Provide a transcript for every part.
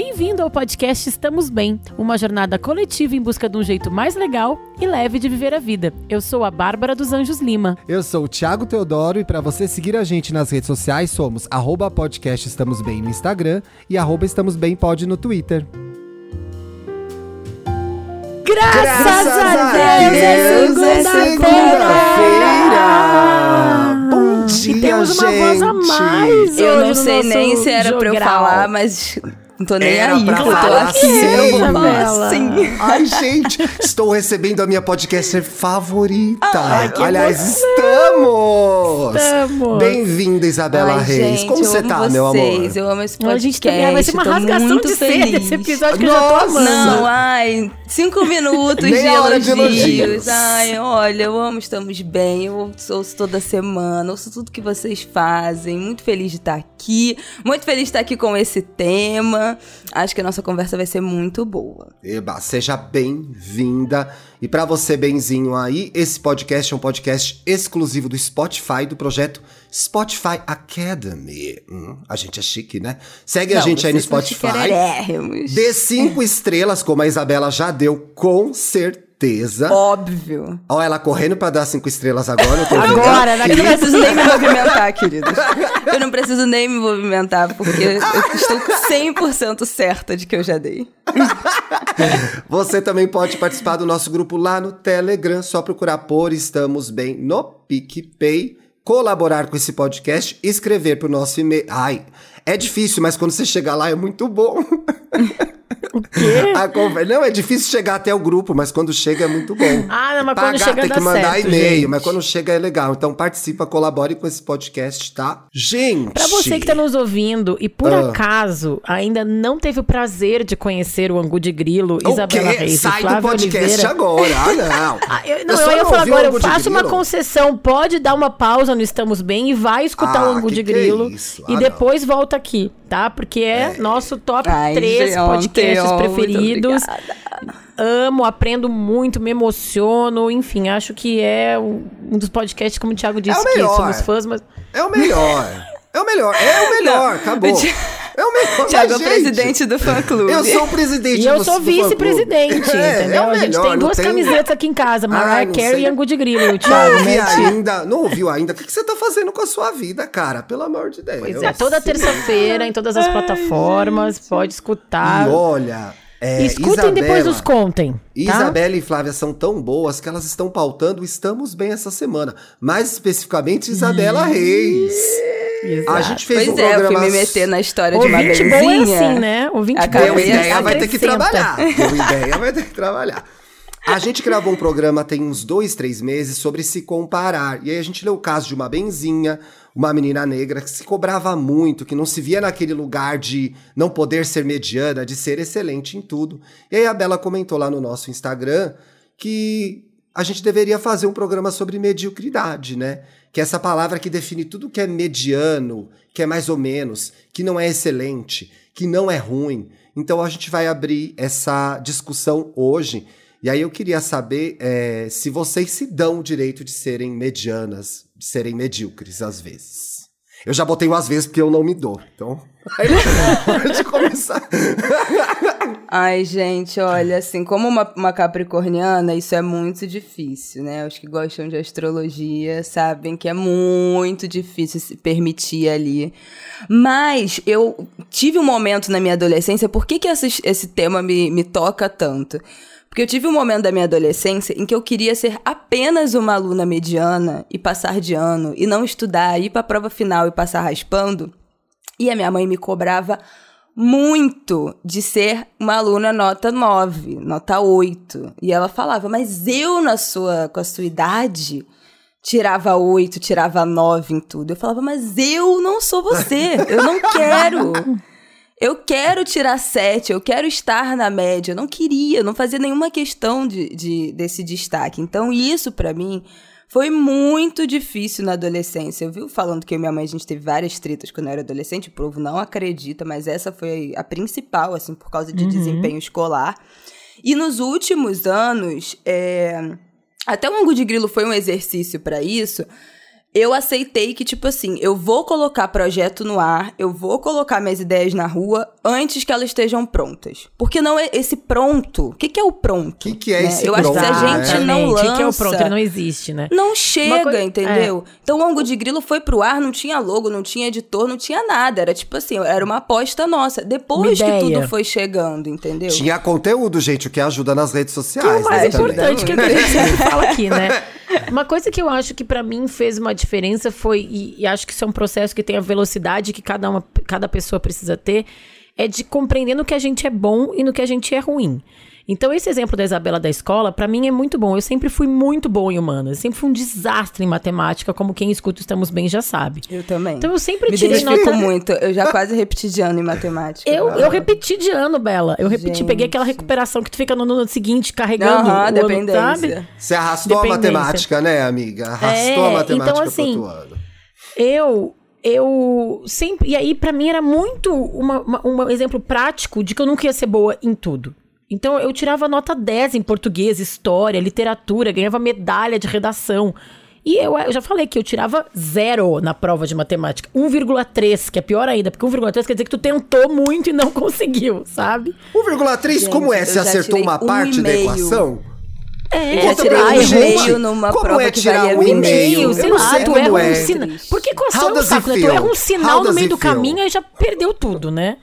Bem-vindo ao podcast Estamos Bem, uma jornada coletiva em busca de um jeito mais legal e leve de viver a vida. Eu sou a Bárbara dos Anjos Lima. Eu sou o Thiago Teodoro e para você seguir a gente nas redes sociais somos arroba podcast Estamos Bem no Instagram e arroba Estamos Bem Pod no Twitter. Graças, Graças a Deus, é Deus, é segunda-feira! Bom dia, E temos uma voz a gente! mais Eu não sei nem se era pra eu falar, mas não tô nem Era aí. pra eu tô aqui. sim, eu vou falar Isabela. sim. Ai, gente, estou recebendo a minha podcaster favorita. Ai, que Aliás, emoção. estamos! Estamos. Bem-vinda, Isabela Ai, Reis. gente, Como você tá, vocês, meu amor? Eu amo esse A gente podcast. também vai ser uma tô rasgação de feliz. seda esse episódio que eu já tô Nossa! amando. Não, ai, cinco minutos de hora de elogios. elogios. Ai, olha, eu amo Estamos Bem. Eu ouço toda semana, ouço tudo que vocês fazem. Muito feliz de estar aqui. Muito feliz de estar aqui com esse tema. Acho que a nossa conversa vai ser muito boa. Eba, seja bem-vinda. E pra você, benzinho aí, esse podcast é um podcast exclusivo do Spotify, do projeto Spotify Academy. Hum, a gente é chique, né? Segue a Não, gente aí no Spotify. Dê cinco estrelas, como a Isabela já deu, com certeza. Óbvio. Ó, ela correndo pra dar cinco estrelas agora. Eu. Agora, Eu não naquele preciso nem me movimentar, queridos. Eu não preciso nem me movimentar, porque eu estou 100% certa de que eu já dei. Você também pode participar do nosso grupo lá no Telegram. Só procurar por Estamos Bem no PicPay. Colaborar com esse podcast, escrever pro nosso e-mail. Ai, é difícil, mas quando você chegar lá é muito bom. O quê? A conver- Não, é difícil chegar até o grupo, mas quando chega é muito bom. Ah, não, mas quando Pagar, chega tem que mandar e-mail, mas quando chega é legal. Então participa, colabore com esse podcast, tá? Gente! Pra você que tá nos ouvindo e por Ah. acaso ainda não teve o prazer de conhecer o Angu de Grilo, O Isabela quê? Reis Sai do Flávia podcast Oliveira. agora. Ah, não. Ah, eu, não, só eu ia não falar agora, eu faço uma concessão. Pode dar uma pausa no Estamos Bem e vai escutar Ah, o Angu de é Grilo. isso? e Ah, depois volta aqui, tá? Porque é, nosso top Ai, 3 gente, podcasts muito preferidos. Amo, aprendo muito, me emociono. Enfim, acho que é um dos podcasts, como o Thiago disse, É o que somos fãs, mas. É o melhor. É o melhor. É o melhor. Acabou. Ti- É o melhor. Tiago é o Gente, presidente do fã-clube. Eu sou o presidente E eu do- sou vice-presidente, É, entendeu? é o a gente melhor, tem não duas tem- camisetas aqui em casa, Ai, Mariah não Carey e Angu de Grilo, o Não Thiago, né? ainda, não ouviu ainda. O que que você tá fazendo com a sua vida, cara? Pelo amor de Deus. Pois é, toda terça-feira, em todas as plataformas, pode escutar. E olha, é, Escutem Isabela, depois nos contem. Tá? Isabela e Flávia são tão boas que elas estão pautando Estamos Bem essa semana. Mais especificamente, Isabela Reis. A gente fez Pois um é, eu programa... fui me meter na história de uma Ouvinte bom é benzinha. assim, né? Ouvinte Acabei bom Deu é assim, ideia, vai ter que trabalhar. Deu ideia, vai ter que trabalhar. A gente gravou um programa tem uns dois, três meses sobre se comparar. E aí a gente leu o caso de uma benzinha, uma menina negra que se cobrava muito, que não se via naquele lugar de não poder ser mediana, de ser excelente em tudo. E aí a Bela comentou lá no nosso Instagram que a gente deveria fazer um programa sobre mediocridade, né? Que é essa palavra que define tudo que é mediano, que é mais ou menos, que não é excelente, que não é ruim. Então a gente vai abrir essa discussão hoje. E aí eu queria saber eh, se vocês se dão o direito de serem medianas, de serem medíocres às vezes. Eu já botei às vezes porque eu não me dou. Então, aí, pode começar. Ai, gente, olha, assim, como uma, uma capricorniana, isso é muito difícil, né? Os que gostam de astrologia sabem que é muito difícil se permitir ali. Mas eu tive um momento na minha adolescência, por que, que esse, esse tema me, me toca tanto? Porque eu tive um momento da minha adolescência em que eu queria ser apenas uma aluna mediana e passar de ano, e não estudar, ir pra prova final e passar raspando. E a minha mãe me cobrava muito de ser uma aluna nota 9, nota 8. E ela falava, mas eu na sua, com a sua idade, tirava 8, tirava 9 em tudo. Eu falava, mas eu não sou você, eu não quero. Eu quero tirar 7, eu quero estar na média. Eu não queria, não fazia nenhuma questão de, de- desse destaque. Então, isso pra mim foi muito difícil na adolescência. Eu vi falando que eu e minha mãe a gente teve várias tretas quando eu era adolescente. O povo não acredita, mas essa foi a principal, assim, por causa de desempenho escolar. E nos últimos anos, é, até o Angu de Grilo foi um exercício pra isso. Eu aceitei que, tipo assim, eu vou colocar projeto no ar, eu vou colocar minhas ideias na rua antes que elas estejam prontas. Porque não é esse pronto. O que, que é o pronto? O que, que é né? esse Eu pronto? acho que se a gente né? não lança. O que é o pronto? Ele não existe, né? Não chega, coi- entendeu? Então o Ango de Grilo foi pro ar, não tinha logo, não tinha editor, não tinha nada. Era tipo assim, era uma aposta nossa. Depois que tudo foi chegando, entendeu? Tinha conteúdo, gente, o que ajuda nas redes Que é sociais. o mais né, também. importante que, é o que a gente sempre fala aqui, né? Uma coisa que eu acho que pra mim fez uma diferença foi, e, e acho que isso é um processo que tem a velocidade que cada, uma, cada pessoa precisa ter, é de compreender no que a gente é bom e no que a gente é ruim. Então, esse exemplo da Isabela da escola, pra mim é muito bom. Eu sempre fui muito boa em humanas. Eu sempre fui um desastre em matemática, como quem escuta Estamos Bem já sabe. Eu também. Então, eu sempre Me tirei nota... muito. Eu já quase repeti de ano em matemática. Eu, eu repeti de ano, Bela. Eu repeti, peguei aquela Gente. recuperação que tu fica no ano seguinte carregando Aham, o ano, dependência. sabe? Você arrastou a matemática, né, amiga? Arrastou É, a matemática então, assim, pro outro ano. Eu, eu sempre. E aí, pra mim, era muito uma, uma- um exemplo prático de que eu nunca ia ser boa em tudo. Então, eu tirava nota 10 em português, história, literatura, ganhava medalha de redação. E eu, eu já falei que eu tirava zero na prova de matemática. 1,3, que é pior ainda, porque 1,3 quer dizer que tu tentou muito e não conseguiu, sabe? 1,3 como é? Você acertou uma um parte da equação? É, já tirei pra um e-mail numa Como prova é que tirar um 20 e-mail? sei não lá, sei tu erra é. um sinal. Porque equação é um saco, né? Tu erra um sinal no meio do feel? caminho e já perdeu tudo, né?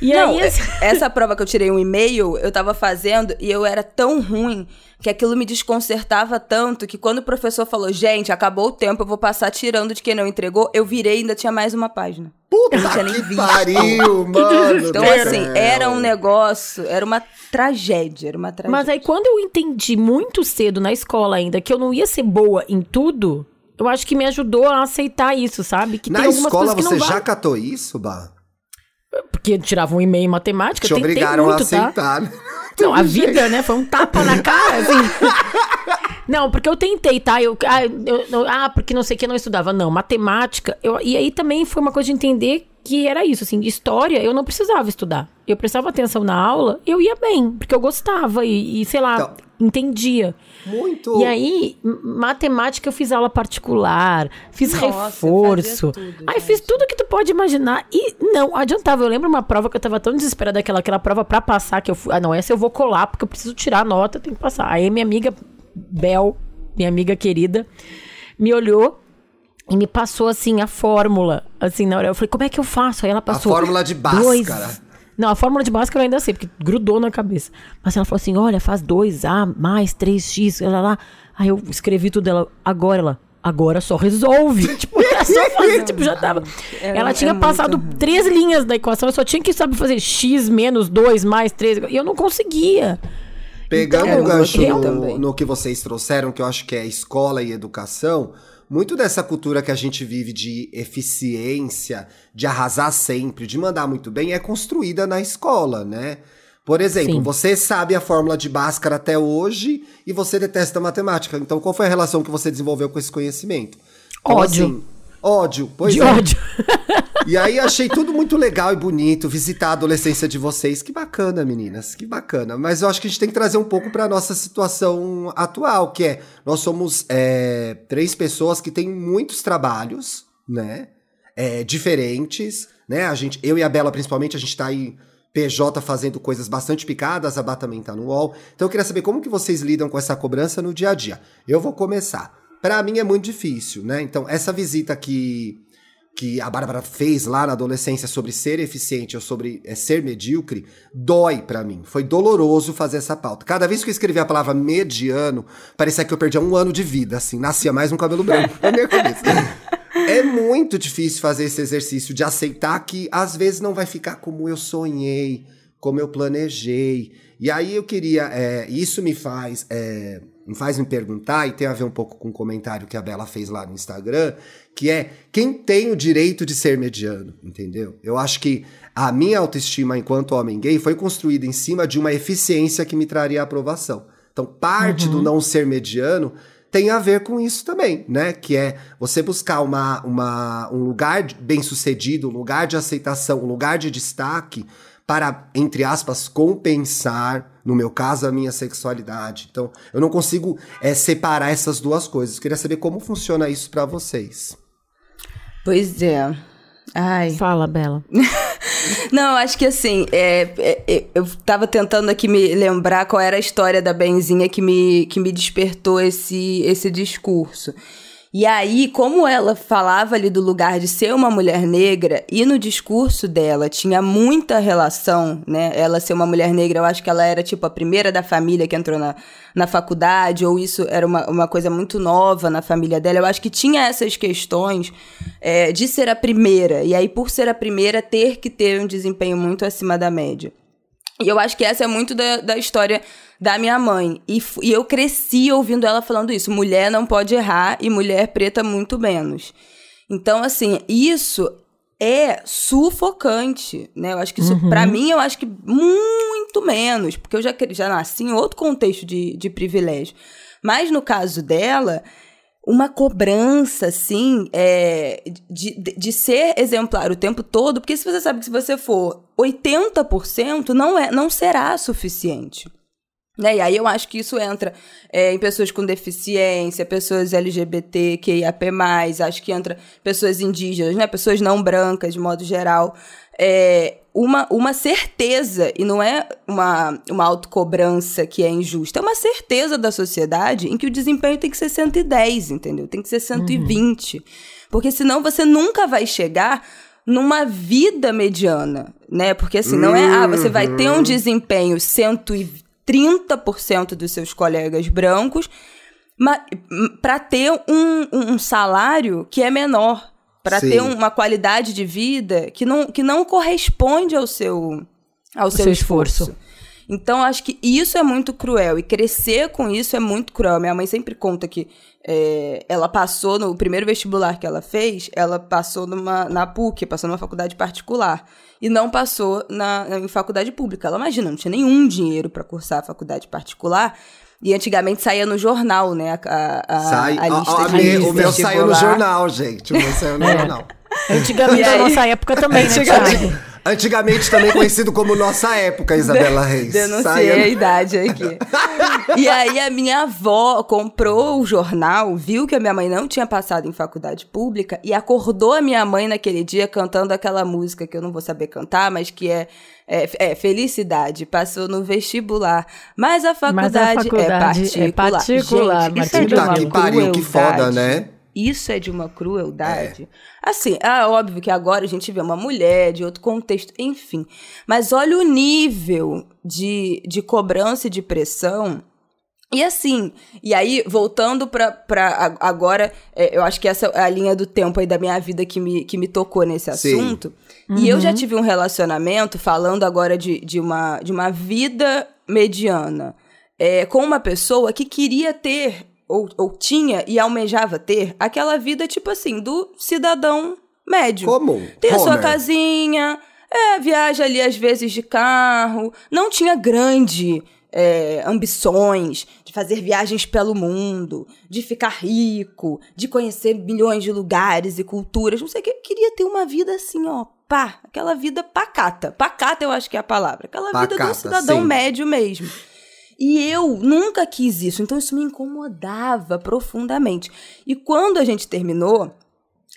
E Não, aí, assim, essa prova que eu tirei um e-mail, eu tava fazendo e eu era tão ruim que aquilo me desconcertava tanto que quando o professor falou, gente, acabou o tempo, eu vou passar tirando de quem não entregou, eu virei e ainda tinha mais uma página. Puta Eu não tinha nem que visto. pariu, mano. Então, assim, era um negócio, era uma tragédia, era uma tragédia. Mas aí, quando eu entendi muito cedo na escola ainda que eu não ia ser boa em tudo, eu acho que me ajudou a aceitar isso, sabe? Que Na tem algumas escola coisas que você não já vale. catou isso, Bah? Porque eu tirava um e-mail em matemática, Te tentei obrigaram muito, a aceitar. tá? Não, a vida, né? Foi um tapa na cara, assim. Não, porque eu tentei, tá? Eu, ah, eu- eu- ah, porque não sei o que eu não estudava. Não, matemática. Eu, e aí também foi uma coisa de entender que era isso, assim, história eu não precisava estudar. Eu prestava atenção na aula, eu ia bem, porque eu gostava e, e, sei lá, Então- entendia. Muito. E aí, matemática eu fiz aula particular, fiz Nossa, reforço. tudo, aí fiz tudo que tu pode imaginar e não adiantava. Eu lembro uma prova que eu tava tão desesperada daquela aquela prova pra passar que eu fui, ah, não, essa eu vou colar porque eu preciso tirar a nota, eu tenho que passar. Aí minha amiga Bel, minha amiga querida, me olhou e me passou assim a fórmula, assim, na hora eu falei: "Como é que eu faço?" Aí ela passou fórmula de dois- Bhaskara. Não, a fórmula de Bhaskara eu ainda sei, porque grudou na cabeça. Mas ela falou assim: olha, faz 2A mais 3X, lá, lá. Aí eu escrevi tudo dela. Agora ela. Agora só resolve. tipo, era só fazer, tipo, já tava. É- ela é tinha muito passado ruim. três linhas da equação, eu só tinha que saber fazer X menos 2 mais 3. E eu não conseguia. Pegando Então, um gancho eu no, no que vocês trouxeram, que eu acho que é escola e educação, muito dessa cultura que a gente vive de eficiência, de arrasar sempre, de mandar muito bem, é construída na escola, né? Por exemplo, Sim. você sabe a fórmula de Bhaskara até hoje e você detesta matemática. Então, qual foi a relação que você desenvolveu com esse conhecimento? Então, Ódio. assim, ódio, pois de é. ódio. E aí achei tudo muito legal e bonito, visitar a adolescência de vocês. Que bacana, meninas, que bacana. Mas eu acho que a gente tem que trazer um pouco para nossa situação atual, que é nós somos é, três pessoas que têm muitos trabalhos, né? É, diferentes, né? A gente, eu e a Bela, principalmente, a gente tá aí PJ fazendo coisas bastante picadas, a Bá também tá no UOL. Então eu queria saber como que vocês lidam com essa cobrança no dia a dia. Eu vou começar. Para mim é muito difícil, né? Então essa visita que que a Bárbara fez lá na adolescência sobre ser eficiente ou sobre é, ser medíocre, dói pra mim. Foi doloroso fazer essa pauta. Cada vez que eu escrevia a palavra mediano, parecia que eu perdia um ano de vida, assim, nascia mais um cabelo branco na minha cabeça. É muito difícil fazer esse exercício de aceitar que às vezes não vai ficar como eu sonhei, como eu planejei. E aí eu queria. é, isso me faz. é, faz me perguntar, e tem a ver um pouco com o comentário que a Bela fez lá no Instagram, que é quem tem o direito de ser mediano, entendeu? Eu acho que a minha autoestima enquanto homem gay foi construída em cima de uma eficiência que me traria aprovação. Então, parte do não ser mediano tem a ver com isso também, né? Que é você buscar uma, uma, um lugar bem sucedido, um lugar de aceitação, um lugar de destaque para, entre aspas, compensar, no meu caso, a minha sexualidade. Então, eu não consigo é, separar essas duas coisas. Eu queria saber como funciona isso para vocês. Pois é. Ai. Fala, Bela. Não, acho que assim, é, é, é, eu tava tentando aqui me lembrar qual era a história da Benzinha que me, que me despertou esse, esse discurso. E aí, como ela falava ali do lugar de ser uma mulher negra, e no discurso dela tinha muita relação, né? Ela ser uma mulher negra, eu acho que ela era tipo a primeira da família que entrou na, na faculdade, ou isso era uma, uma coisa muito nova na família dela. Eu acho que tinha essas questões é, de ser a primeira, e aí, por ser a primeira, ter que ter um desempenho muito acima da média. E eu acho que essa é muito da, da história da minha mãe. E, e eu cresci ouvindo ela falando isso: mulher não pode errar e mulher preta muito menos. Então, assim, isso é sufocante, né? Eu acho que isso, uhum. para mim, eu acho que muito menos, porque eu já, já nasci em outro contexto de, de privilégio. Mas no caso dela, uma cobrança, assim, é, de, de, ser exemplar o tempo todo, porque se você sabe que se você for 80%, não, é, não será suficiente. Né? E aí eu acho que isso entra é, em pessoas com deficiência, pessoas LGBT, QIAP+, acho que entra pessoas indígenas, né? pessoas não brancas, de modo geral. É, uma, uma certeza, e não é uma, uma autocobrança que é injusta, é uma certeza da sociedade em que o desempenho tem que ser 110, entendeu? Tem que ser 120. Uhum. Porque senão você nunca vai chegar numa vida mediana, né? Porque assim, não é, ah, você vai ter um uhum. desempenho 120 30% dos seus colegas brancos para ter um, um, salário que é menor, para ter uma qualidade de vida que não, que não corresponde ao seu, ao seu, seu esforço. esforço. Então, acho que isso é muito cruel. E crescer com isso é muito cruel. Minha mãe sempre conta que é, ela passou no primeiro vestibular que ela fez, ela passou numa, na PUC, passou numa faculdade particular. E não passou na, em faculdade pública. Ela imagina, não tinha nenhum dinheiro para cursar a faculdade particular. E antigamente saía no jornal, né? A, a, Sai, a lista a, de O meu saiu no jornal, gente. O meu saiu no é. jornal. Antigamente, na nossa época também, né, Thiago? Antigamente também conhecido como Nossa Época, Isabela Reis. Denunciei Saia... a idade aqui. e aí a minha avó comprou o jornal, viu que a minha mãe não tinha passado em faculdade pública e acordou a minha mãe naquele dia cantando aquela música que eu não vou saber cantar, mas que é, é, é Felicidade. Passou no vestibular. Mas a faculdade, mas a faculdade é particular. É particular. Gente, isso é de uma que pariu, que foda, né? Isso é de uma crueldade. É. Assim, é óbvio que agora a gente vê uma mulher de outro contexto, enfim. Mas olha o nível de, de cobrança e de pressão. E assim, e aí, voltando pra, pra agora, é, eu acho que essa é a linha do tempo aí da minha vida que me, que me tocou nesse assunto. Uhum. E eu já uhum. tive um relacionamento, falando agora de, de, uma, de uma vida mediana, é, com uma pessoa que queria ter ou, ou tinha e almejava ter aquela vida, tipo assim, do cidadão médio. Como? Tem a sua casinha, é, viaja ali às vezes de carro, não tinha grande é, ambições de fazer viagens pelo mundo, de ficar rico, de conhecer milhões de lugares e culturas, não sei o que. Queria ter uma vida assim, ó, pá, aquela vida pacata. Pacata eu acho que é a palavra. Aquela pacata, vida do cidadão sim. médio mesmo. E eu nunca quis isso, então isso me incomodava profundamente. E quando a gente terminou,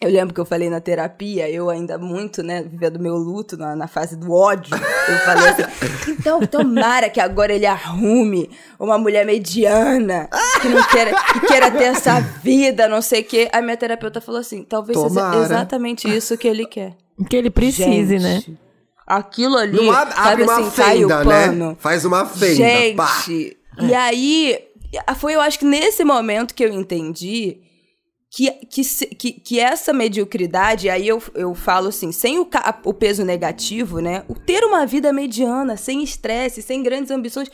eu lembro que eu falei na terapia, eu ainda muito, né, vivendo meu luto na, na fase do ódio. Eu falei assim: então, tomara que agora ele arrume uma mulher mediana, que não queira, que queira ter essa vida, não sei o quê. A minha terapeuta falou assim: talvez tomara. seja exatamente isso que ele quer. Que ele precise, né? Gente, né? aquilo ali. Não abre, sabe uma assim, fenda, né? Faz uma fenda. Gente, pá. e aí, foi eu acho que nesse momento que eu entendi que, que, que, que essa mediocridade, aí eu, eu falo assim, sem o, o peso negativo, né? O ter uma vida mediana, sem estresse, sem grandes ambições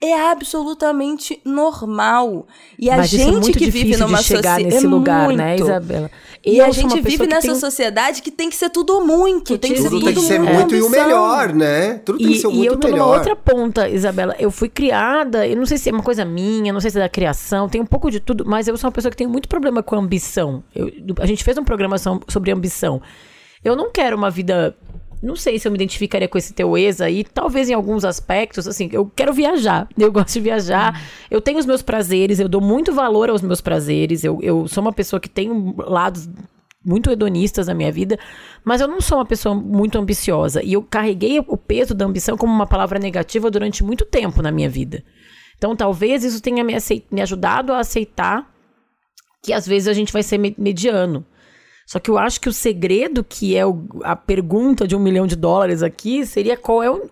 é absolutamente normal. E a Mas é gente é que vive numa sociedade nesse é lugar, muito. né, Isabela? E a gente vive nessa tem... sociedade que tem que ser tudo muito, tem que tudo ser tem que ser muito e o melhor, né? Tudo tem e, que ser muito melhor. E eu tô melhor. numa outra ponta, Isabela. Eu fui criada, eu não sei se é uma coisa minha, não sei se é da criação, tem um pouco de tudo, mas eu sou uma pessoa que tem muito problema com ambição. Eu, a gente fez um programa sobre ambição. Eu não quero uma vida não sei se eu me identificaria com esse teu ex aí, talvez em alguns aspectos, assim, eu quero viajar, eu gosto de viajar, uhum. eu tenho os meus prazeres, eu dou muito valor aos meus prazeres, eu, eu sou uma pessoa que tem lados muito hedonistas na minha vida, mas eu não sou uma pessoa muito ambiciosa, e eu carreguei o peso da ambição como uma palavra negativa durante muito tempo na minha vida. Então, talvez isso tenha me, me ajudado a aceitar que às vezes a gente vai ser mediano. Só que eu acho que o segredo, que é o, a pergunta de um milhão de dólares aqui, seria qual é o,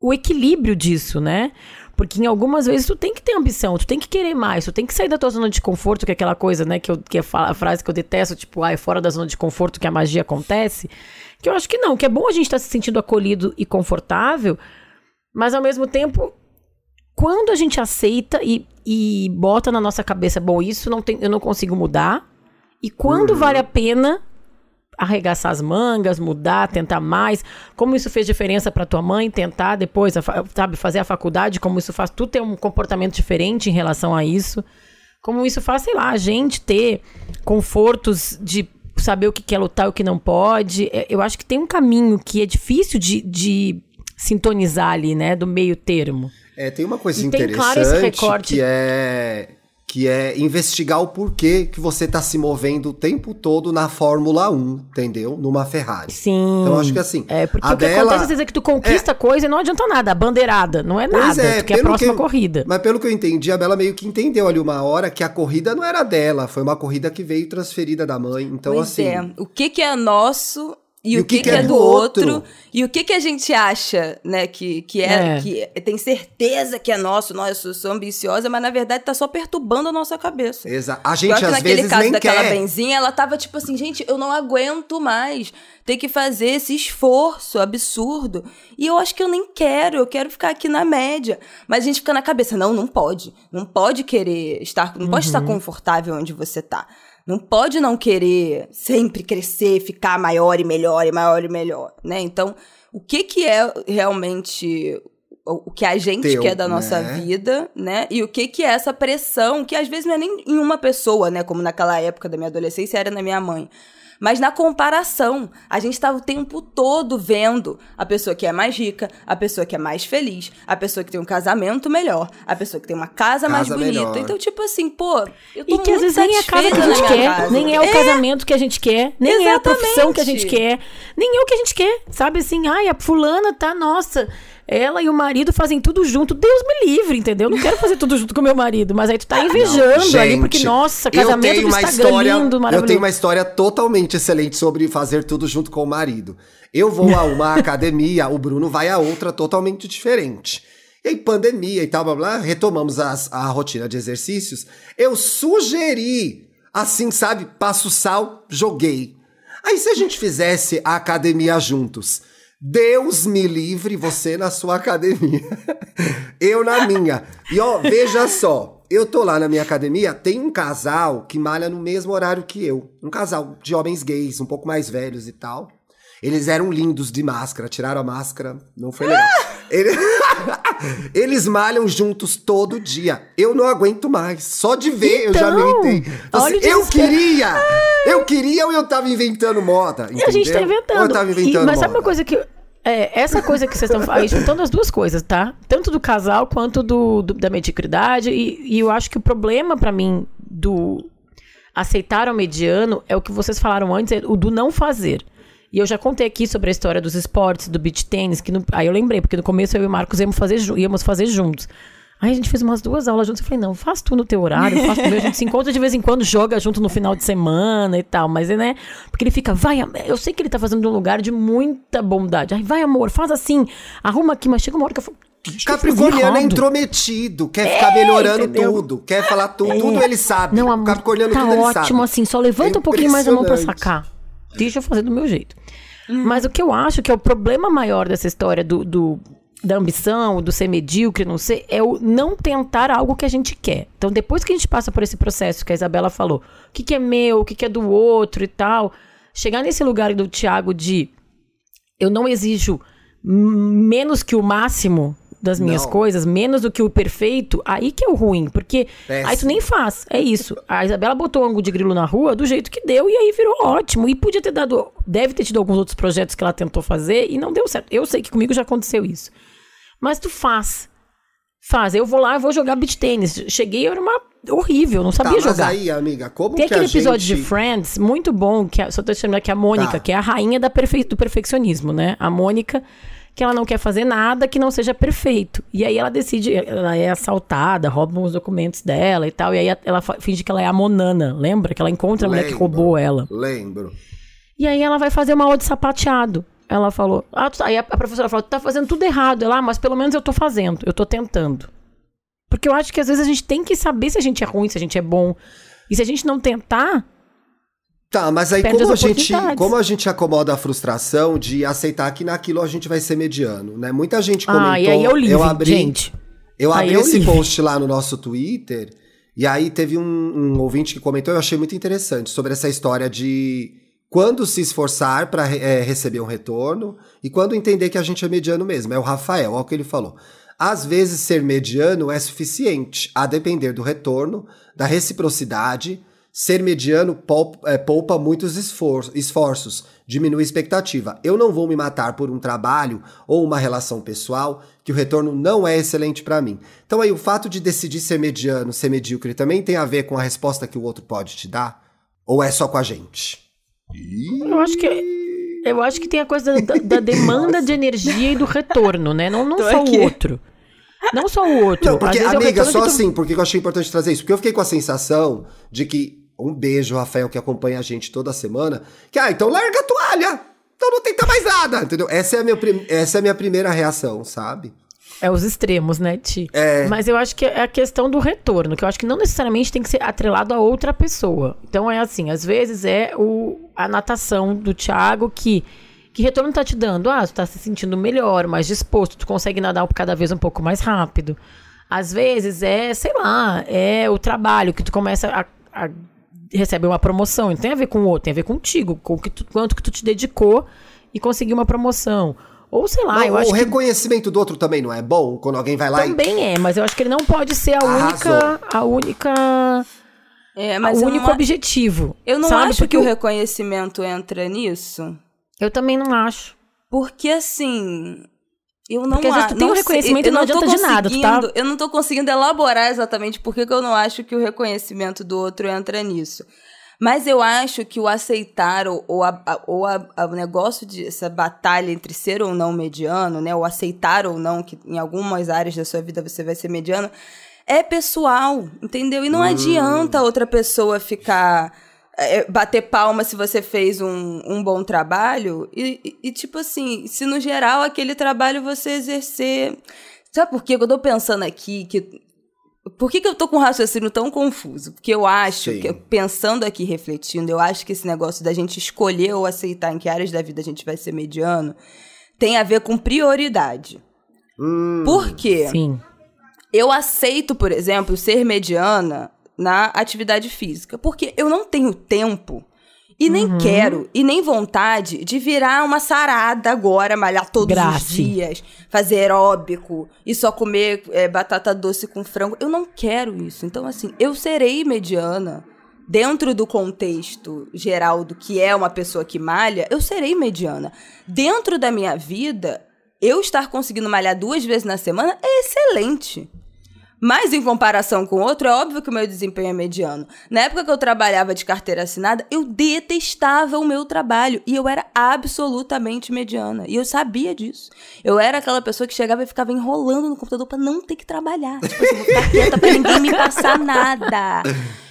o equilíbrio disso, né? Porque em algumas vezes tu tem que ter ambição, tu tem que querer mais, tu tem que sair da tua zona de conforto, que é aquela coisa, né, que, eu, que é a frase que eu detesto, tipo, ah, é fora da zona de conforto que a magia acontece. Que eu acho que não, que é bom a gente estar tá se sentindo acolhido e confortável, mas ao mesmo tempo, quando a gente aceita e, e bota na nossa cabeça, bom, isso não tem, eu não consigo mudar, e quando uhum. vale a pena arregaçar as mangas, mudar, tentar mais, como isso fez diferença para tua mãe, tentar depois, sabe, fazer a faculdade, como isso faz tu ter um comportamento diferente em relação a isso, como isso faz, sei lá, a gente ter confortos de saber o que quer lutar e o que não pode. É, eu acho que tem um caminho que é difícil de, de sintonizar ali, né, do meio termo. É, tem uma coisa e interessante claro que é que é investigar o porquê que você tá se movendo o tempo todo na Fórmula 1, entendeu? Numa Ferrari. Sim. Então acho que assim. É, porque o que Bela... acontece às vezes é que tu conquista é... coisa e não adianta nada. A bandeirada, não é pois nada. É, tu quer a próxima que... corrida. Mas pelo que eu entendi, a Bela meio que entendeu ali uma hora que a corrida não era dela, foi uma corrida que veio transferida da mãe. Então, pois assim. É. O que, que é nosso e, e, o que, que, que é, é, do outro, outro, e o que, que a gente acha, né, que, que é, é, que tem certeza que é nosso, nossa, eu sou ambiciosa, mas na verdade tá só perturbando a nossa cabeça. Exato. A gente às naquele vezes caso nem daquela quer. benzinha, ela tava tipo assim, gente, eu não aguento mais ter que fazer esse esforço absurdo. E eu acho que eu nem quero, eu quero ficar aqui na média. Mas a gente fica na cabeça, não, não pode. Não pode querer estar, não uhum. pode estar uhum. confortável onde você tá. Não pode não querer sempre crescer, ficar maior e melhor e maior e melhor, né? Então, o que que é realmente o que a gente Teu, quer da nossa né? vida, né? E o que que é essa pressão que às vezes não é nem em uma pessoa, né? Como naquela época da minha adolescência era na minha mãe. Mas na comparação, a gente está o tempo todo vendo a pessoa que é mais rica, a pessoa que é mais feliz, a pessoa que tem um casamento melhor, a pessoa que tem uma casa, casa mais bonita. Melhor. Então, tipo assim, pô, eu tô e que às vezes nem é a casa que a gente quer, casa. nem é o é. casamento que a gente quer, nem Exatamente. é a profissão que a gente quer, nem é o que a gente quer. Sabe assim, ai, a fulana tá, nossa ela e o marido fazem tudo junto. Deus me livre, entendeu? Não quero fazer tudo junto com meu marido, mas aí tu tá invejando não, gente, ali, porque, nossa, casamento do Instagram história, lindo, maravilhoso. Eu tenho uma história totalmente excelente sobre fazer tudo junto com o marido. Eu vou a uma academia, o Bruno vai a outra totalmente diferente. E aí, pandemia e tal, blá blá, retomamos as, a rotina de exercícios. Eu sugeri, assim, sabe, passo sal, joguei. Aí, se a gente fizesse a academia juntos, Deus me livre você na sua academia. eu na minha. E ó, veja só. Eu tô lá na minha academia, tem um casal que malha no mesmo horário que eu. Um casal de homens gays, um pouco mais velhos e tal. Eles eram lindos de máscara, tiraram a máscara, não foi legal. Eles... Eles malham juntos todo dia. Eu não aguento mais. Só de ver então, eu já então, militei. Assim, eu queria! Eu queria ou eu tava inventando moda? Entendeu? E a gente tá inventando. Ou eu tava inventando e, mas moda. sabe uma coisa que é, essa coisa que vocês estão falando, juntando as duas coisas, tá? Tanto do casal quanto do, do da mediocridade. E, e, eu acho que o problema para mim do aceitar o mediano é o que vocês falaram antes, é o do não fazer. E eu já contei aqui sobre a história dos esportes, do beach tênis, que no, aí eu lembrei, porque no começo eu e o Marcos íamos fazer, íamos fazer juntos. Aí a gente fez umas duas aulas juntos. Eu falei, não, faz tu no teu horário, faz tu meu. A gente se encontra de vez em quando, joga junto no final de semana e tal. Mas, né? Porque ele fica, vai, eu sei que ele tá fazendo de um lugar de muita bondade. Aí, vai, amor, faz assim, arruma aqui. Mas chega uma hora que eu falo, Capricorniano é intrometido, quer ficar é, melhorando entendeu? tudo, quer falar tudo, é. tudo ele sabe. Não, amor, Capricorniano tá tudo ótimo, ele sabe. assim, só levanta é um pouquinho mais a mão pra sacar. Deixa eu fazer do meu jeito. Hum. Mas o que eu acho que é o problema maior dessa história do, do da ambição, do ser medíocre, não sei, é o não tentar algo que a gente quer. Então, depois que a gente passa por esse processo que a Isabela falou, o que, que é meu, o que, que é do outro e tal, chegar nesse lugar do Tiago de eu não exijo menos que o máximo das minhas Não. coisas, menos do que o perfeito, aí que é o ruim. Porque Péssimo. aí tu nem faz. É isso. A Isabela botou o ângulo de grilo na rua do jeito que deu e aí virou ótimo. E podia ter dado. Deve ter tido alguns outros projetos que ela tentou fazer e não deu certo. Eu sei que comigo já aconteceu isso. Mas tu faz. Faz. Eu vou lá, eu vou jogar beach tênis. Cheguei, eu era uma horrível, não Tá, sabia mas jogar. aí, amiga, como Tem que aquele a episódio gente... de Friends muito bom, que é, só tô terminando que é a Mônica, Tá. que é a rainha da perfe- do perfeccionismo, né? A Mônica, que ela não quer fazer nada que não seja perfeito. E aí ela decide, ela é assaltada, roubam os documentos dela e tal. E aí ela finge que ela é a Monana, lembra? Que ela encontra a mulher que Lembro. roubou ela. Lembro. E aí ela vai fazer uma aula de sapateado. Ela falou. Ah, tu tá- aí a, a professora falou: tu tá fazendo tudo errado. Ela, ah, mas pelo menos eu tô fazendo, eu tô tentando. Porque eu acho que às vezes a gente tem que saber se a gente é ruim, se a gente é bom. E se a gente não tentar, Tá, mas aí Perde como a, gente, como a gente acomoda a frustração de aceitar que naquilo a gente vai ser mediano, né? Muita gente comentou... ah, e aí é o livre, eu abri, gente. Eu Aí abri é o esse livre. post lá no nosso Twitter e aí teve um, um ouvinte que comentou, eu achei muito interessante, sobre essa história de quando se esforçar para receber um retorno e quando entender que a gente é mediano mesmo. É o Rafael, olha o que ele falou. Às vezes ser mediano é suficiente, a depender do retorno, da reciprocidade. Ser mediano é, poupa muitos esfor- esforços, diminui a expectativa. Eu não vou me matar por um trabalho ou uma relação pessoal que o retorno não é excelente para mim. Então aí o fato de decidir ser mediano, ser medíocre também tem a ver com a resposta que o outro pode te dar? Ou é só com a gente? Eu acho que. Eu acho que tem a coisa da, da demanda de energia e do retorno, né? Não, não Tô só aqui. o outro. Não só o outro. Não, porque, Às vezes é o amiga, só tu- assim, porque eu achei importante trazer isso. Porque eu fiquei com a sensação de que. Um beijo, Rafael, que acompanha a gente toda semana. Que, ah, então larga a toalha! Então não tenta mais nada, entendeu? Essa é a minha, essa é a minha primeira reação, sabe? É os extremos, né, Ti? É. Mas eu acho que é a questão do retorno, que eu acho que não necessariamente tem que ser atrelado a outra pessoa. Então é assim, às vezes é o, a natação do Thiago que. Que retorno tá te dando? Ah, tu tá se sentindo melhor, mais disposto, tu consegue nadar cada vez um pouco mais rápido. Às vezes é, sei lá, é o trabalho que tu começa a, a receber uma promoção. Não tem a ver com o outro, tem a ver contigo, com o que tu- quanto que tu te dedicou e conseguiu uma promoção. Ou sei lá, Não, eu o acho que reconhecimento do outro também não é bom? Quando alguém vai lá e. também é, mas eu acho que ele não pode ser a Arrasou. única, a única, É, mas o único não, objetivo. eu não sabe? acho Porque que o reconhecimento entra nisso. Eu também não acho. Porque assim. Eu não Porque às vezes tu tem um sei, reconhecimento e eu não tô adianta de nada, tá- conseguindo- Eu não tô conseguindo elaborar exatamente por que eu não acho que o reconhecimento do outro entra nisso. Mas eu acho que o aceitar ou, ou, a, ou a- a- o negócio de essa batalha entre ser ou não mediano, né? O aceitar ou não que em algumas áreas da sua vida você vai ser mediano, é pessoal, entendeu? E não adianta outra pessoa ficar é, bater palma se você fez um, um bom trabalho e, e- e, tipo assim, se no geral aquele trabalho você exercer. Sabe por quê? que eu tô pensando aqui que. Por que, que eu tô com um raciocínio tão confuso? Porque eu acho, que, pensando aqui, refletindo, eu acho que esse negócio da gente escolher ou aceitar em que áreas da vida a gente vai ser mediano tem a ver com prioridade. Hum, Por quê? Sim. Eu aceito, por exemplo, ser mediana na atividade física, porque eu não tenho tempo e nem Uhum. quero e nem vontade de virar uma sarada agora, malhar todos os dias, fazer aeróbico e só comer é, batata doce com frango. Eu não quero isso. Então, assim, eu serei mediana dentro do contexto geral do que é uma pessoa que malha, eu serei mediana. Dentro da minha vida, eu estar conseguindo malhar duas vezes na semana é excelente. Mas em comparação com outro, é óbvio que o meu desempenho é mediano. Na época que eu trabalhava de carteira assinada, eu detestava o meu trabalho e eu era absolutamente mediana. E eu sabia disso. Eu era aquela pessoa que chegava e ficava enrolando no computador pra não ter que trabalhar. Tipo assim, vou ficar quieta pra ninguém me passar nada.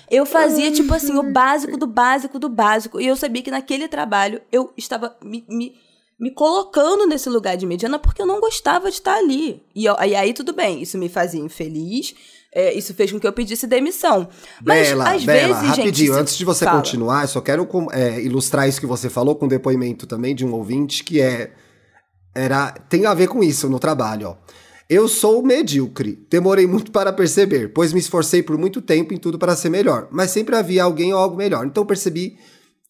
Eu fazia, tipo assim, o básico do básico do básico. E eu sabia que naquele trabalho eu estava me, me, me colocando nesse lugar de mediana porque eu não gostava de estar ali. E, eu- e aí, tudo bem, isso me fazia infeliz. é, isso fez com que eu pedisse demissão. Mas, Bela, às Bela, vezes, gente... rapidinho, se- antes de você Fala. continuar, eu só quero é, ilustrar isso que você falou com um depoimento também de um ouvinte que é era tem a ver com isso no trabalho, ó. Eu sou medíocre, demorei muito para perceber, pois me esforcei por muito tempo em tudo para ser melhor, mas sempre havia alguém ou algo melhor. Então percebi,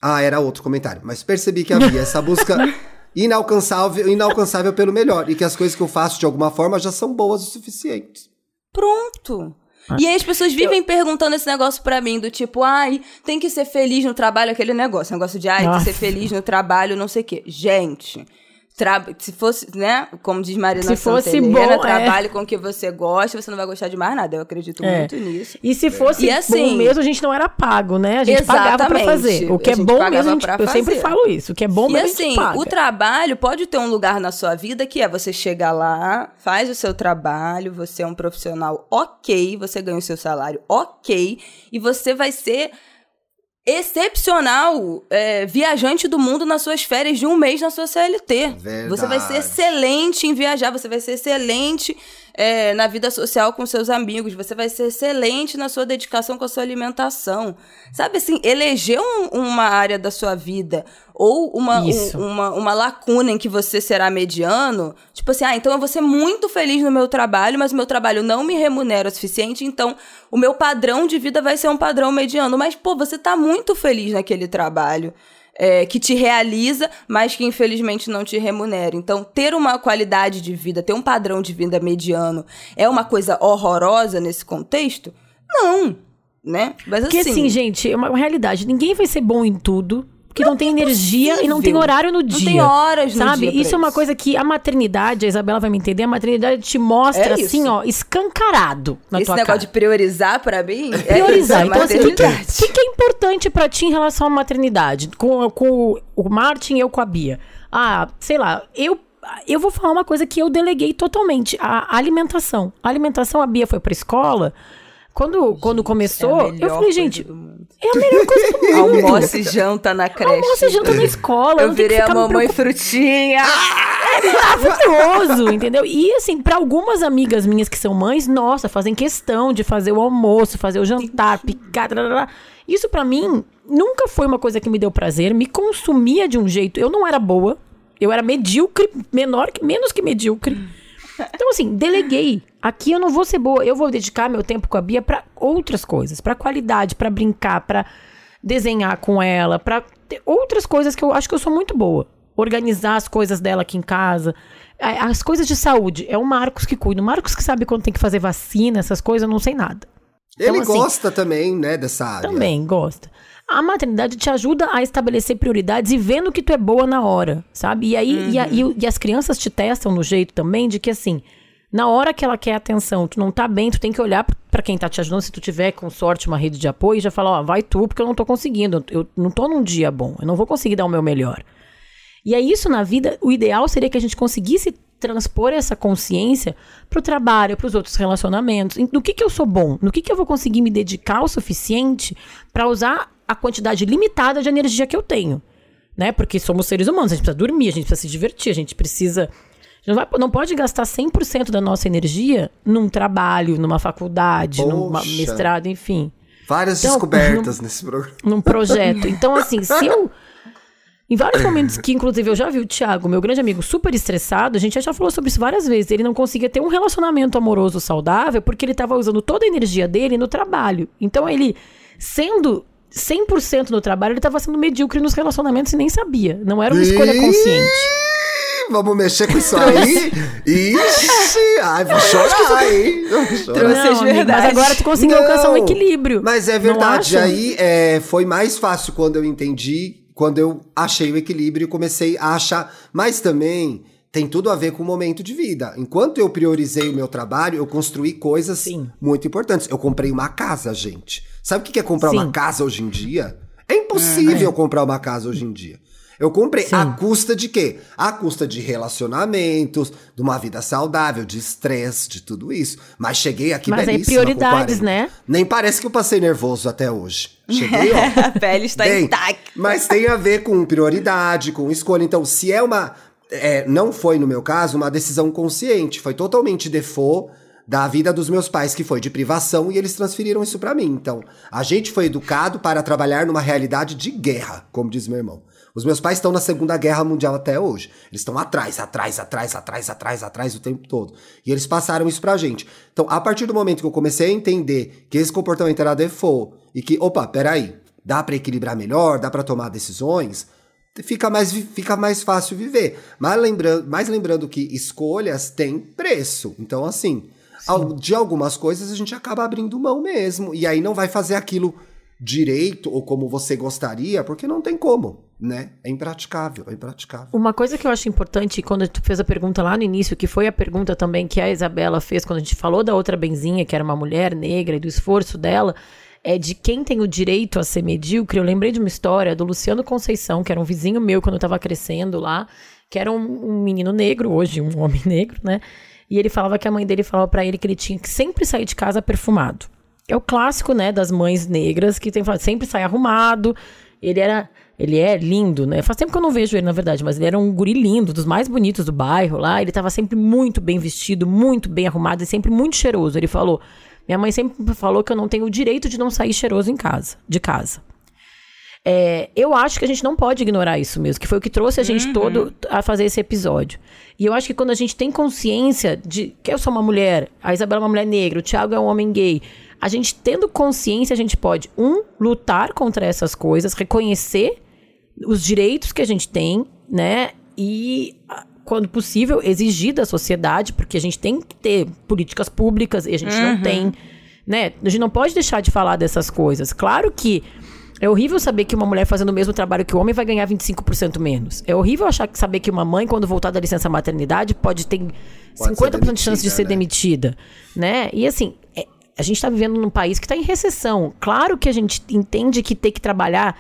ah, era outro comentário, mas percebi que havia essa busca inalcançável, inalcançável pelo melhor. E que as coisas que eu faço de alguma forma já são boas o suficiente. Pronto. E aí as pessoas vivem perguntando esse negócio pra mim, do tipo, ai, tem que ser feliz no trabalho, aquele negócio. Negócio de, ai, tem que ser feliz no trabalho, não sei o quê. Gente, tra- se fosse, né, como diz Marina Se fosse Santelena, bom, trabalhe com o que você gosta, você não vai gostar de mais nada. Eu acredito É. muito nisso. E se fosse E assim- bom mesmo, a gente não era pago, né? A gente pagava pra Exatamente. fazer. O que é bom mesmo, gente, eu sempre falo isso. O que é bom E mesmo, a assim, o trabalho pode ter um lugar na sua vida que é você chegar lá, faz o seu trabalho, você é um profissional ok, você ganha o seu salário ok, e você vai ser excepcional é, viajante do mundo nas suas férias de um mês na sua CLT. Verdade. Você vai ser excelente em viajar, você vai ser excelente é, na vida social com seus amigos, você vai ser excelente na sua dedicação com a sua alimentação. Sabe assim, eleger um- uma área da sua vida ou uma, um- uma, uma lacuna em que você será mediano, tipo assim, ah, então eu vou ser muito feliz no meu trabalho, mas o meu trabalho não me remunera o suficiente, então o meu padrão de vida vai ser um padrão mediano. Mas, pô, você tá muito feliz naquele trabalho. É, que te realiza, mas que infelizmente não te remunera. Então, ter uma qualidade de vida, ter um padrão de vida mediano, é uma coisa horrorosa nesse contexto? Não, né? Mas Porque assim, gente, é uma realidade. Ninguém vai ser bom em tudo. Porque não, tem energia e não tem horário no Não dia. tem horas no Sabe? dia pra Isso é uma coisa que a maternidade, a Isabela vai me entender, a maternidade te mostra É assim, ó, escancarado na esse tua negócio cara. de priorizar pra mim é priorizar. é Então, assim, o que, que, que é importante pra ti em relação à maternidade? Com, com o- o Martin e eu com a Bia. Ah, sei lá, eu. Eu vou falar uma coisa que eu deleguei totalmente: a alimentação. A alimentação, a Bia foi pra escola. Quando, quando começou, é eu falei, gente, é a melhor coisa do mundo. Almoço e janta na creche. Almoço e janta na escola. Eu virei a mamãe frutinha. maravilhoso, entendeu? E assim, pra algumas amigas minhas que são mães, nossa, fazem questão de fazer o almoço, fazer o jantar, picar. Isso pra mim nunca foi uma coisa que me deu prazer, me consumia de um jeito. Eu não era boa, eu era medíocre, menor que menos que medíocre. Então assim, deleguei. Aqui eu não vou ser boa, eu vou dedicar meu tempo com a Bia pra outras coisas, pra qualidade, pra brincar, pra desenhar com ela, pra ter outras coisas que eu acho que eu sou muito boa. Organizar as coisas dela aqui em casa. As coisas de saúde, é o Marcos que cuida. O Marcos que sabe quando tem que fazer vacina, essas coisas, eu não sei nada. Ele Então, assim, gosta também, né, dessa área. Também gosta. A maternidade te ajuda a estabelecer prioridades e vendo que tu é boa na hora, sabe? E aí e, a- e o- e as crianças te testam no jeito também de que assim, na hora que ela quer atenção, tu não tá bem, tu tem que olhar p- pra quem tá te ajudando, se tu tiver com sorte uma rede de apoio, e já falar, ó, vai tu, porque eu não tô conseguindo, eu não tô num dia bom, eu não vou conseguir dar o meu melhor. E é isso na vida, o ideal seria que a gente conseguisse transpor essa consciência pro trabalho, pros outros relacionamentos. No que que eu sou bom? No que que eu vou conseguir me dedicar o suficiente pra usar a quantidade limitada de energia que eu tenho, né? Porque somos seres humanos, a gente precisa dormir, a gente precisa se divertir, a gente precisa a gente não, vai- não pode gastar 100% da nossa energia num trabalho, numa faculdade, num Poxa. mestrado, enfim Várias Então, descobertas nesse programa. num projeto. Então, assim, se eu. Em vários momentos que, inclusive, eu já vi o Thiago, meu grande amigo, super estressado, a gente já falou sobre isso várias vezes. Ele não conseguia ter um relacionamento amoroso saudável porque ele estava usando toda a energia dele no trabalho. Então, ele, sendo 100% no trabalho, ele estava sendo medíocre nos relacionamentos e nem sabia. Não era uma escolha consciente. Vamos mexer com isso aí? Ixi! Ai, vou chorar, hein? Trouxe as amigo, mas verdades. agora tu conseguiu Não, alcançar um equilíbrio. Mas é verdade. Aí é, foi mais fácil quando eu entendi, quando eu achei o equilíbrio e comecei a achar. Mas também tem tudo a ver com o momento de vida. Enquanto eu priorizei o meu trabalho, eu construí coisas Sim. muito importantes. Eu comprei uma casa, gente. Sabe o que é comprar Sim. uma casa hoje em dia? É impossível comprar uma casa hoje em dia. Eu comprei Sim. a custa de quê? A custa de relacionamentos, de uma vida saudável, de estresse, de tudo isso. Mas cheguei aqui Mas aí prioridades, 40. né? Nem parece que eu passei nervoso até hoje. Cheguei, ó. a pele está bem, intacta. Mas tem a ver com prioridade, com escolha. Então, se é uma. É, não foi, no meu caso, uma decisão consciente. Foi totalmente default da vida dos meus pais, que foi de privação, e eles transferiram isso pra mim. Então, a gente foi educado para trabalhar numa realidade de guerra, como diz meu irmão. Os meus pais estão na Segunda Guerra Mundial até hoje. Eles estão atrás, atrás, atrás, atrás, atrás, atrás o tempo todo. E eles passaram isso pra gente. Então, a partir do momento que eu comecei a entender que esse comportamento era default e que, opa, peraí, dá pra equilibrar melhor, dá pra tomar decisões, fica mais, fica mais fácil viver. Mas lembrando, mais lembrando que escolhas têm preço. Então, assim, de algumas coisas a gente acaba abrindo mão mesmo. E aí não vai fazer aquilo direito ou como você gostaria, porque não tem como, né? É impraticável, é impraticável. Uma coisa que eu acho importante, quando tu fez a pergunta lá no início, que foi a pergunta também que a Isabela fez quando a gente falou da outra benzinha, que era uma mulher negra e do esforço dela, é de quem tem o direito a ser medíocre. Eu lembrei de uma história do Luciano Conceição, que era um vizinho meu quando eu tava crescendo lá, que era um, um menino negro, hoje um homem negro, né? E ele falava que a mãe dele falava para ele que ele tinha que sempre sair de casa perfumado. É o clássico, né, das mães negras que tem sempre sai arrumado. Ele era, ele é lindo, né? Faz tempo que eu não vejo ele, na verdade, mas ele era um guri lindo, dos mais bonitos do bairro lá. Ele estava sempre muito bem vestido, muito bem arrumado e sempre muito cheiroso. Ele falou: "Minha mãe sempre falou que eu não tenho o direito de não sair cheiroso em casa, de casa". É, eu acho que a gente não pode ignorar isso mesmo, que foi o que trouxe a gente uhum. todo a fazer esse episódio. E eu acho que quando a gente tem consciência de que eu sou uma mulher, a Isabela é uma mulher negra, o Thiago é um homem gay, a gente tendo consciência, a gente pode, um, lutar contra essas coisas, reconhecer os direitos que a gente tem, né? E, quando possível, exigir da sociedade, porque a gente tem que ter políticas públicas e a gente uhum. não tem, né? A gente não pode deixar de falar dessas coisas. Claro que é horrível saber que uma mulher fazendo o mesmo trabalho que o homem vai ganhar 25% menos. É horrível achar que saber que uma mãe, quando voltar da licença maternidade, pode ter pode 50% de chance de ser né? demitida, né? E assim, é, a gente está vivendo num país que está em recessão. Claro que a gente entende que tem que trabalhar.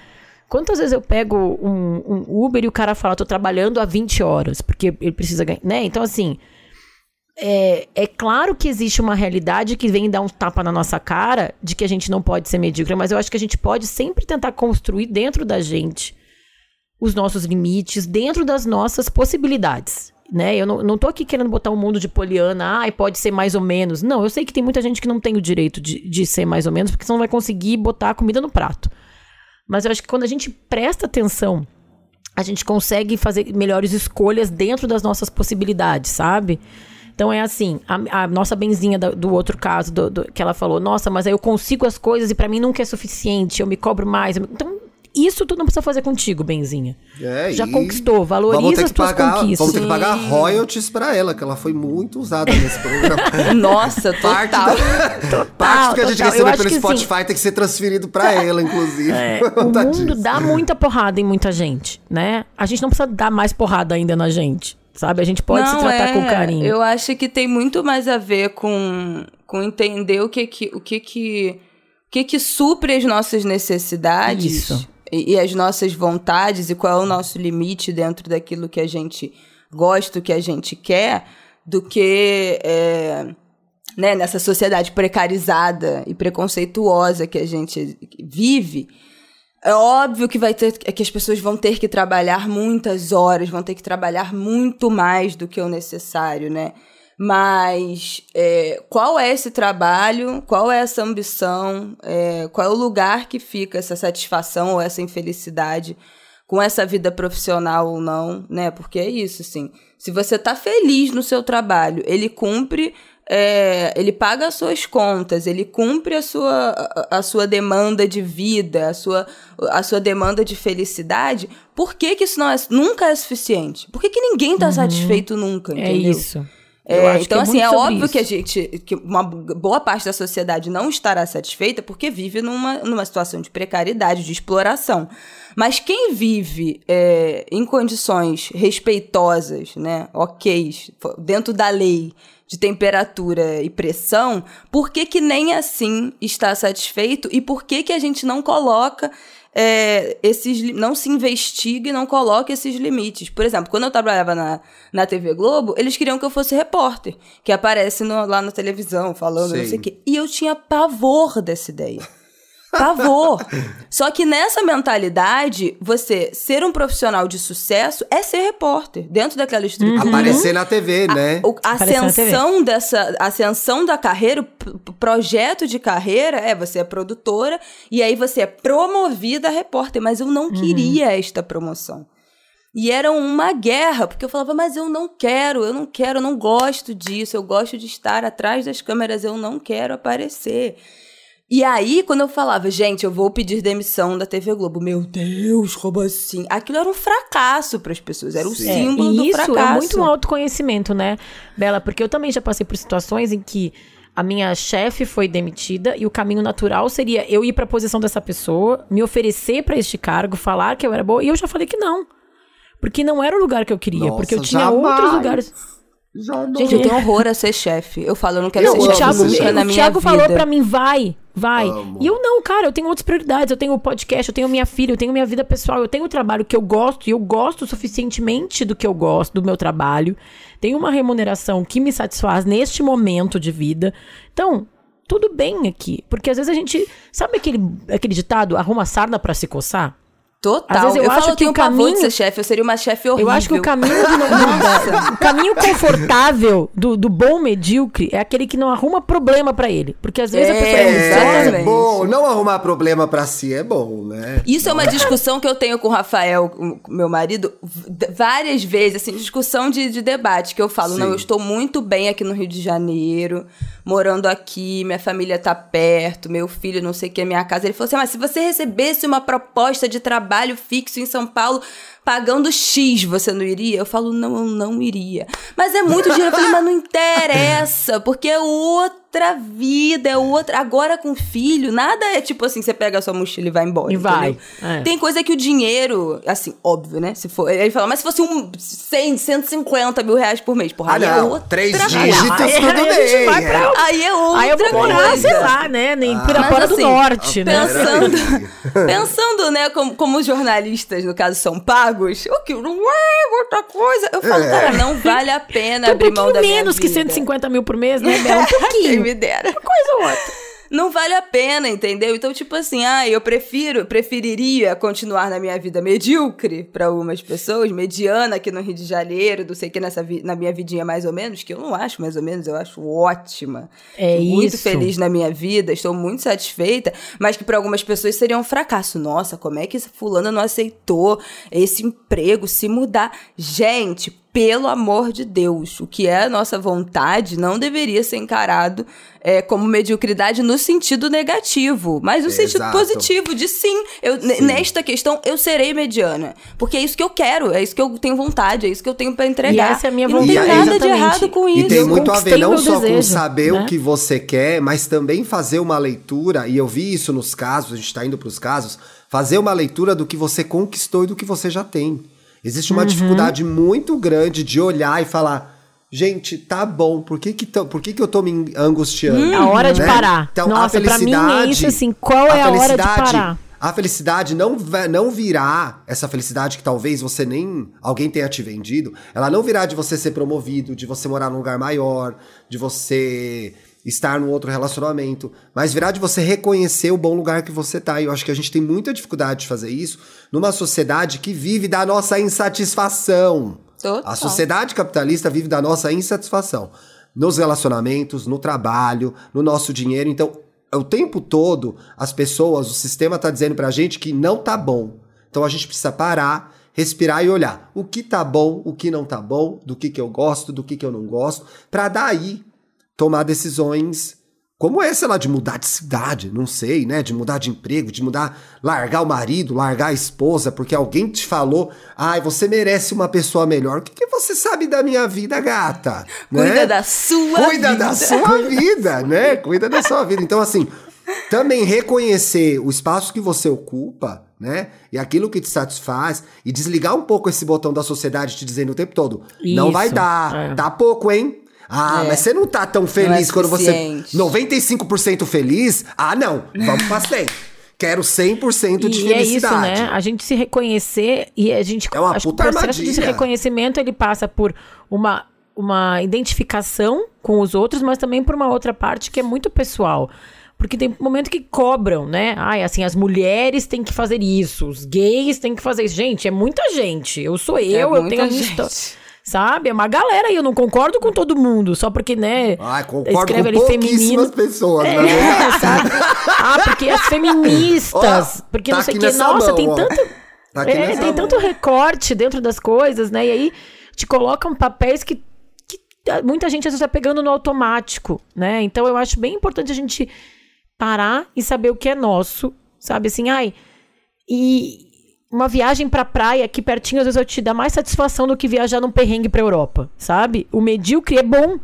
Quantas vezes eu pego um, um Uber e o cara fala, tô trabalhando há 20 horas, porque ele precisa ganhar, né? Então, assim, é, é, claro que existe uma realidade que vem dar um tapa na nossa cara de que a gente não pode ser medíocre, mas eu acho que a gente pode sempre tentar construir dentro da gente os nossos limites, dentro das nossas possibilidades. Né? Eu não, não tô aqui querendo botar um mundo de poliana, ah, pode ser mais ou menos. Não, eu sei que tem muita gente que não tem o direito de, de ser mais ou menos, porque senão não vai conseguir botar a comida no prato. Mas eu acho que quando a gente presta atenção, a gente consegue fazer melhores escolhas dentro das nossas possibilidades, sabe? Então é assim, a, a nossa benzinha do, do outro caso, do, do, que ela falou, nossa, mas aí eu consigo as coisas e para mim nunca é suficiente, eu me cobro mais. Eu, então, isso tu não precisa fazer contigo, benzinha. É, Já conquistou, valoriza as tuas pagar, conquistas. Vamos ter que pagar royalties pra ela, que ela foi muito usada nesse programa. Nossa, parte total. Da, parte do que a gente recebeu pelo Spotify sim. tem que ser transferido pra ela, inclusive. É, o mundo dá muita porrada em muita gente, né? A gente não precisa dar mais porrada ainda na gente. Sabe? A gente pode Não, se tratar é, com carinho. Eu acho que tem muito mais a ver com, com entender o que que, o que que, o que que supre as nossas necessidades Isso. E, e, as nossas vontades e qual é o nosso limite dentro daquilo que a gente gosta, que a gente quer, do que é, né, nessa sociedade precarizada e preconceituosa que a gente vive é óbvio que vai ter que as pessoas vão ter que trabalhar muitas horas, vão ter que trabalhar muito mais do que o necessário, né? Mas é, qual é esse trabalho? Qual é essa ambição? É, qual é o lugar que fica essa satisfação ou essa infelicidade com essa vida profissional ou não, né? Porque é isso, assim. Se você tá feliz no seu trabalho, ele cumpre é, ele paga as suas contas, ele cumpre a sua, a, a, sua demanda de vida, a sua, a sua demanda de felicidade, por que, que isso não é, nunca é suficiente? Por que, que ninguém está uhum. satisfeito nunca? É entendeu? É isso. É, então, é assim, é óbvio isso. que a gente, que uma boa parte da sociedade não estará satisfeita porque vive numa, numa situação de precariedade, de exploração. Mas quem vive é, em condições respeitosas, né, ok, dentro da lei, de temperatura e pressão, por que, que nem assim está satisfeito e por que, que a gente não coloca é, esses não se investiga e não coloca esses limites. Por exemplo, quando eu trabalhava na, na TV Globo, eles queriam que eu fosse repórter, que aparece no, lá na televisão falando Sim. não sei o quê. E eu tinha pavor dessa ideia. Pavor. Só que nessa mentalidade, você ser um profissional de sucesso é ser repórter, dentro daquela estrutura. Uhum. Aparecer na TV, né? A, a ascensão dessa, ascensão da carreira, o projeto de carreira é você é produtora e aí você é promovida a repórter, mas eu não uhum. queria esta promoção. E era uma guerra, porque eu falava, mas eu não quero, eu não quero, eu não gosto disso, eu gosto de estar atrás das câmeras, eu não quero aparecer. E aí, quando eu falava, gente, eu vou pedir demissão da TV Globo, meu Deus, como assim? Aquilo era um fracasso para as pessoas, era um Sim. É, símbolo e do isso fracasso. é muito um autoconhecimento, né, Bela? Porque eu também já passei por situações em que a minha chefe foi demitida e o caminho natural seria eu ir para a posição dessa pessoa, me oferecer para este cargo, falar que eu era boa, e eu já falei que não. Porque não era o lugar que eu queria, Nossa, porque eu tinha jamais. outros lugares. Já Gente, eu tenho horror a ser chefe. Eu falo, eu não quero Eu ser O chefe Thiago, nunca na o minha Thiago vida. falou pra mim, vai, vai. Amo. E eu não, cara, eu tenho outras prioridades. Eu tenho o podcast, eu tenho minha filha, eu tenho minha vida pessoal, eu tenho o trabalho que eu gosto e eu gosto suficientemente do que eu gosto, do meu trabalho. Tenho uma remuneração que me satisfaz neste momento de vida. Então, tudo bem aqui. Porque às vezes a gente. Sabe aquele, aquele ditado, arruma sarna pra se coçar? Total. Às vezes eu eu acho falo, que o de caminho- ser chefe, eu seria uma chefe horrível. Eu acho que o caminho de não, o caminho confortável do, do bom medíocre é aquele que não arruma problema pra ele. Porque às vezes a É, pessoa é É, é bom. Não arrumar problema pra si é bom, né? Isso é uma discussão que eu tenho com o Rafael, meu marido, várias vezes, assim, discussão de, de debate, que eu falo, Sim. não, eu estou muito bem aqui no Rio de Janeiro, morando aqui, minha família tá perto, meu filho, não sei o que, é minha casa. Ele falou assim, mas se você recebesse uma proposta de trabalho fixo em São Paulo, pagando X, você não iria? Eu falo, não, eu não iria. Mas é muito dinheiro. Eu falei, mas não interessa, porque é outra vida, é outra... Agora com filho, nada é tipo assim, você pega a sua mochila e vai embora, E vai, é. Tem coisa que o dinheiro, assim, óbvio, né? Se for, ele fala, mas se fosse um 100, 150 mil reais por mês, porra, Ah, aí é não. outra Três dígitos, Aí- tudo aí bem. vai pra- é. Aí é outra Aí eu vou morar, coisa. sei lá, né? Nem Ah. Pirapora Mas, do assim, Norte, né? Pensando, pensando, né, como, como os jornalistas, no caso, são pagos, o que não é outra coisa. Eu falo, É. cara, não vale a pena Um abrir mão da minha menos que vida. 150 mil por mês, né, Bel? Um Quem pouquinho. me dera. Uma coisa ou outra. Não vale a pena, entendeu? Então, tipo assim, ah, eu prefiro, preferiria continuar na minha vida medíocre para algumas pessoas, mediana aqui no Rio de Janeiro, não sei o que nessa na minha vidinha mais ou menos, que eu não acho mais ou menos, eu acho ótima. É muito isso. feliz na minha vida, estou muito satisfeita, mas que para algumas pessoas seria um fracasso. Nossa, como é que essa fulana não aceitou esse emprego, se mudar? Gente, pelo amor de Deus, o que é a nossa vontade não deveria ser encarado é, como mediocridade no sentido negativo, mas no sentido Exato. positivo, de sim, eu, ne- nesta questão eu serei mediana, porque é isso que eu quero, é isso que eu tenho vontade, é isso que eu tenho para entregar. essa é a minha e não tem vontade. nada de errado com E isso. tem Eu muito a ver não só com desejo, saber né? o que você quer, mas também fazer uma leitura, e eu vi isso nos casos, a gente tá indo pros casos, fazer uma leitura do que você conquistou e do que você já tem. Existe uma Uhum. dificuldade muito grande de olhar e falar, gente, tá bom, por que que, por que, que eu tô me angustiando? A hora de Né? parar. Então, Nossa, a pra mim é felicidade, isso, assim, qual é a hora de felicidade- parar? A felicidade não, não virá, essa felicidade que talvez você nem. alguém tenha te vendido, ela não virá de você ser promovido, de você morar num lugar maior, de você estar num outro relacionamento, mas virá de você reconhecer o bom lugar que você tá. E eu acho que a gente tem muita dificuldade de fazer isso numa sociedade que vive da nossa insatisfação. Total. A sociedade capitalista vive da nossa insatisfação. Nos relacionamentos, no trabalho, no nosso dinheiro. Então, o tempo todo, as pessoas, o sistema tá dizendo pra gente que não tá bom. Então a gente precisa parar, respirar e olhar o que tá bom, o que não tá bom, do que que eu gosto, do que que eu não gosto, pra daí tomar decisões como essa lá de mudar de cidade, não sei, né? De mudar de emprego, de mudar, largar o marido, largar a esposa, porque alguém te falou, ai, você merece uma pessoa melhor. O que, que você sabe da minha vida, gata? Cuida Né? da sua Cuida vida. da sua vida, né? Cuida da sua vida. Então, assim, também reconhecer o espaço que você ocupa, né? E aquilo que te satisfaz, e desligar um pouco esse botão da sociedade te dizendo o tempo todo: não Isso, vai dar, é. tá pouco, hein? Ah, É. mas você não tá tão feliz é quando você. suficiente. 95% feliz? Ah, não. Vamos pra 100. Quero 100% de E é isso, felicidade. né? A gente se reconhecer e a gente. É uma acho que o puta processo de reconhecimento ele passa por uma, uma identificação com os outros, mas também por uma outra parte que é muito pessoal. Porque tem momento que cobram, né? Ai, assim, as mulheres têm que fazer isso, os gays têm que fazer isso. Gente, é muita gente. Eu sou eu, eu É muita tenho a minha história. Sabe? É uma galera e eu não concordo com todo mundo, só porque, né? Ai, concordo escreve com ali feminino. pessoas, né? É, sabe? Ah, porque as feministas, Ó, porque tá não sei o que. Nossa, mão, tem ó. tanto. Tá é, tem mão. tanto recorte dentro das coisas, né? E aí te colocam papéis que, muita gente às vezes está pegando no automático, né? Então eu acho bem importante a gente parar e saber o que é nosso, sabe? Assim, ai, e uma viagem pra praia aqui pertinho, às vezes eu te dá mais satisfação do que viajar num perrengue pra Europa, sabe? O medíocre é bom,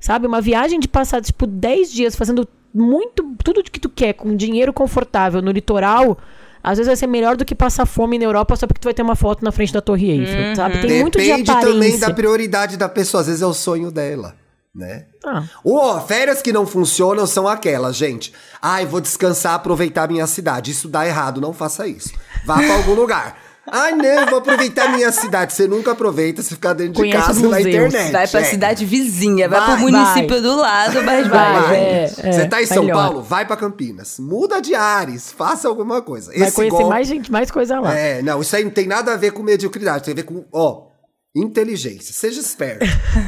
sabe? Uma viagem de passar, tipo, 10 dias fazendo muito, tudo que tu quer, com dinheiro confortável no litoral, às vezes vai ser melhor do que passar fome na Europa só porque tu vai ter uma foto na frente da Torre Eiffel, sabe? Tem muito de Depende aparência. também da prioridade da pessoa. Às vezes é o sonho dela, né? Ah, Ó, férias que não funcionam são aquelas, gente. Ai, vou descansar, aproveitar minha cidade. Isso dá errado, não faça isso. Vá pra algum lugar. Ai, não, vou aproveitar minha cidade. Você nunca aproveita, você fica dentro de Conhece casa os na internet. Vai pra é. cidade vizinha, vai, Vai, pro município do lado, mas vai. Vai, é. Você tá em São melhor. Paulo? Vai pra Campinas. Muda de ares, faça alguma coisa. vai Esse conhecer golpe- mais gente, mais coisa lá. É, não, isso aí não tem nada a ver com mediocridade, tem a ver com, ó, inteligência. Seja esperto.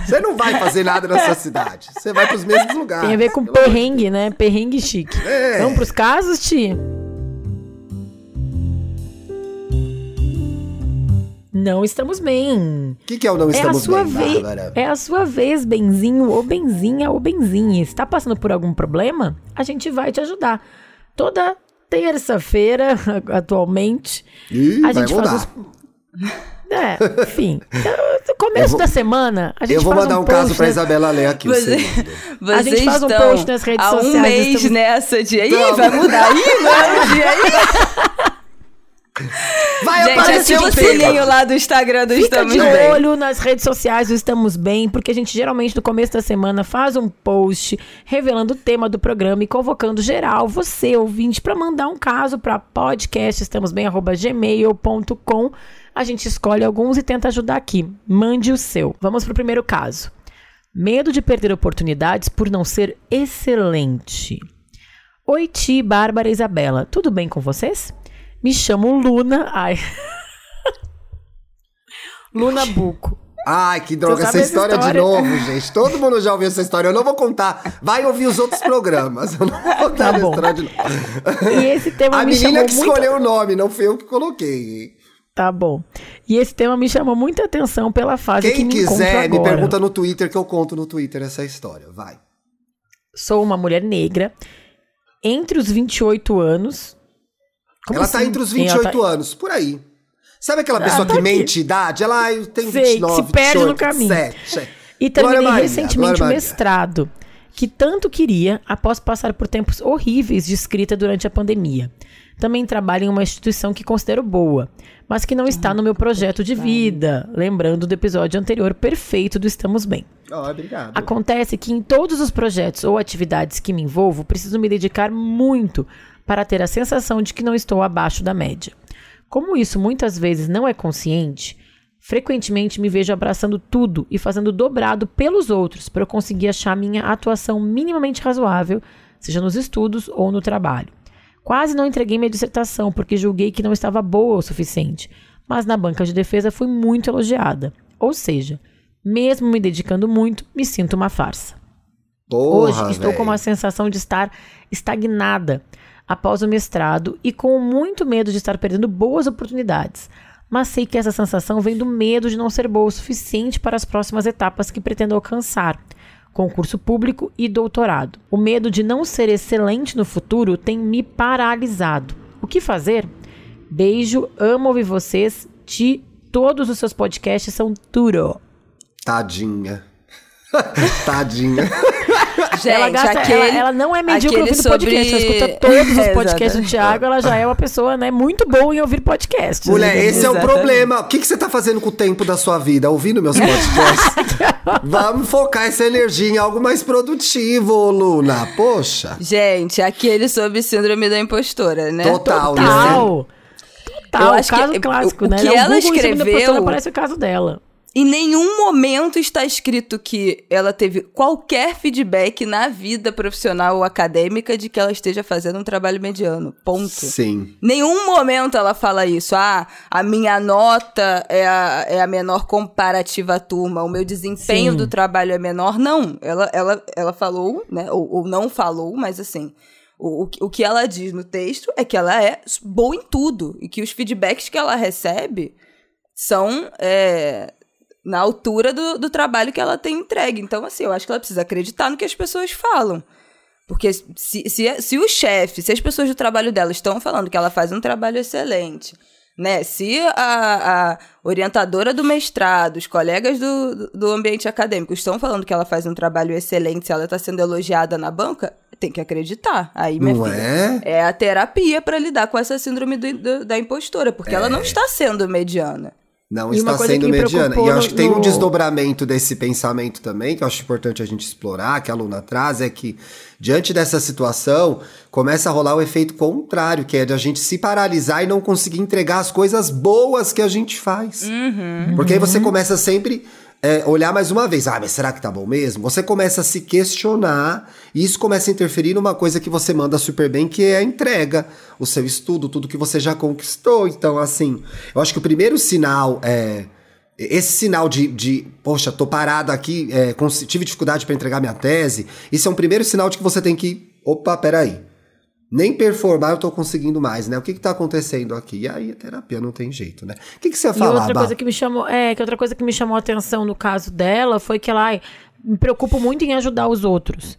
Você não vai fazer nada na sua cidade. Você vai pros mesmos lugares. Tem a ver com perrengue, né? Perrengue chique. É. Vamos pros casos, Ti? Não estamos bem. O que, que é o não É a estamos sua bem. Bárbara? É a sua vez, benzinho ou benzinha ou benzinha. Está passando por algum problema? A gente vai te ajudar. Toda terça-feira, atualmente, Ih, a vai gente faz mudar. os É, enfim. No começo vou- da semana, a gente Eu vou faz mandar um, um, caso post, pra né? Isabela ler aqui. Você. A gente faz um post nas redes há um sociais, mês estamos- nessa de aí, Então- vai mudar aí, não um dia aí. Vai Gente, aparecer ativa um o sininho lá do Instagram do Fica Estamos de Bem. olho nas redes sociais do Estamos Bem, porque a gente geralmente no começo da semana faz um post revelando o tema do programa e convocando geral, você ouvinte, para mandar um caso para podcastestamosbem@gmail.com. A gente escolhe alguns e tenta ajudar aqui. Mande o seu. Vamos pro primeiro caso. Medo de perder oportunidades por não ser excelente. Oi, Ti, Bárbara e Isabela. Tudo bem com vocês? Me chamo Luna. Ai. Luna Buco. Ai, que droga, essa sabe essa história, de história? novo, gente. Todo mundo já ouviu essa história. Eu não vou contar. Vai ouvir os outros programas. Eu não vou contar Tá a bom. história de novo. E esse tema A me menina que muito... escolheu o nome, não fui eu que coloquei. Tá bom. E esse tema me chamou muita atenção pela fase que Quem me encontro quiser, me pergunta no Twitter que eu conto no Twitter essa história. Vai. Sou uma mulher negra, entre os 28 anos... Como ela tá assim? entre os Ela 28 tá- anos, por aí. Sabe aquela pessoa tá que aqui. mente idade? Ela, ah, tenho Sei, que 29, se perde no 28, caminho. 27. E Glória terminei recentemente Glória o mestrado, que tanto queria após passar por tempos horríveis de escrita durante a pandemia. Também trabalho em uma instituição que considero boa, mas que não está no meu projeto de vida. Lembrando do episódio anterior perfeito do Estamos Bem. Ó, obrigado. Acontece que em todos os projetos ou atividades que me envolvo, preciso me dedicar muito para ter a sensação de que não estou abaixo da média. Como isso muitas vezes não é consciente, frequentemente me vejo abraçando tudo e fazendo dobrado pelos outros para eu conseguir achar minha atuação minimamente razoável, seja nos estudos ou no trabalho. Quase não entreguei minha dissertação porque julguei que não estava boa o suficiente, mas na banca de defesa fui muito elogiada. Ou seja, mesmo me dedicando muito, me sinto uma farsa. Hoje Porra, estou com uma sensação de estar estagnada após o mestrado e com muito medo de estar perdendo boas oportunidades. Mas sei que essa sensação vem do medo de não ser boa o suficiente para as próximas etapas que pretendo alcançar concurso público e doutorado. O medo de não ser excelente no futuro tem me paralisado. O que fazer? Beijo, amo ouvir vocês. Ti, todos os seus podcasts são tudo. Tadinha. Tadinha. Gente, ela, gasta, aquele, ela, ela não é medíocre ouvindo podcast. Ela sobre- escuta todos os É, podcasts do. Thiago. Ela já é uma pessoa né, muito boa em ouvir podcasts. Mulher, entendeu? esse é o problema. O que, que você tá fazendo com o tempo da sua vida? Ouvindo meus podcasts? Vamos focar essa energia em algo mais produtivo, Luna. Poxa. Gente, aquele sobre síndrome da impostora, né? Total, né? Total. Total. Eu acho que- caso clássico, o né? que É ela da escreveu- Parece o caso dela. Em nenhum momento está escrito que ela teve qualquer feedback na vida profissional ou acadêmica de que ela esteja fazendo um trabalho mediano. Ponto. Sim. Nenhum momento ela fala isso. Ah, a minha nota é a, é a menor comparativa à turma, o meu desempenho Sim. do trabalho é menor. Não, ela, ela, ela falou, né? Ou, ou não falou, mas assim. O, o, que- o que ela diz no texto é que ela é boa em tudo. E que os feedbacks que ela recebe são é, na altura do, do trabalho que ela tem entregue. Então, assim, eu acho que ela precisa acreditar no que as pessoas falam. Porque se, se, se o chefe, se as pessoas do trabalho dela estão falando que ela faz um trabalho excelente, né? Se a, a orientadora do mestrado, os colegas do, do ambiente acadêmico estão falando que ela faz um trabalho excelente, se ela está sendo elogiada na banca, tem que acreditar. Aí, minha Não filha, é? é a terapia para lidar com essa síndrome do- do- da impostora, porque ela não está sendo mediana. Não E está sendo mediana. E eu acho no- que tem um desdobramento desse pensamento também, que eu acho importante a gente explorar, que a aluna traz, é que, diante dessa situação, começa a rolar o efeito contrário, que é de a gente se paralisar e não conseguir entregar as coisas boas que a gente faz. Porque aí você começa sempre. É, olhar mais uma vez, ah, mas será que tá bom mesmo? Você começa a se questionar e isso começa a interferir numa coisa que você manda super bem, que é a entrega, o seu estudo, tudo que você já conquistou. Então, assim, eu acho que o primeiro sinal é. Esse sinal de, de poxa, tô parado aqui, é, tive dificuldade para entregar minha tese, isso é um primeiro sinal de que você tem que. Opa, peraí. Nem performar eu tô conseguindo mais, né? O que que tá acontecendo aqui? E aí a terapia não tem jeito, né? O que, que você ia E falar, outra Bá? coisa que me chamou, é, que outra coisa que me chamou a atenção no caso dela foi que ela ai, me preocupo muito em ajudar os outros.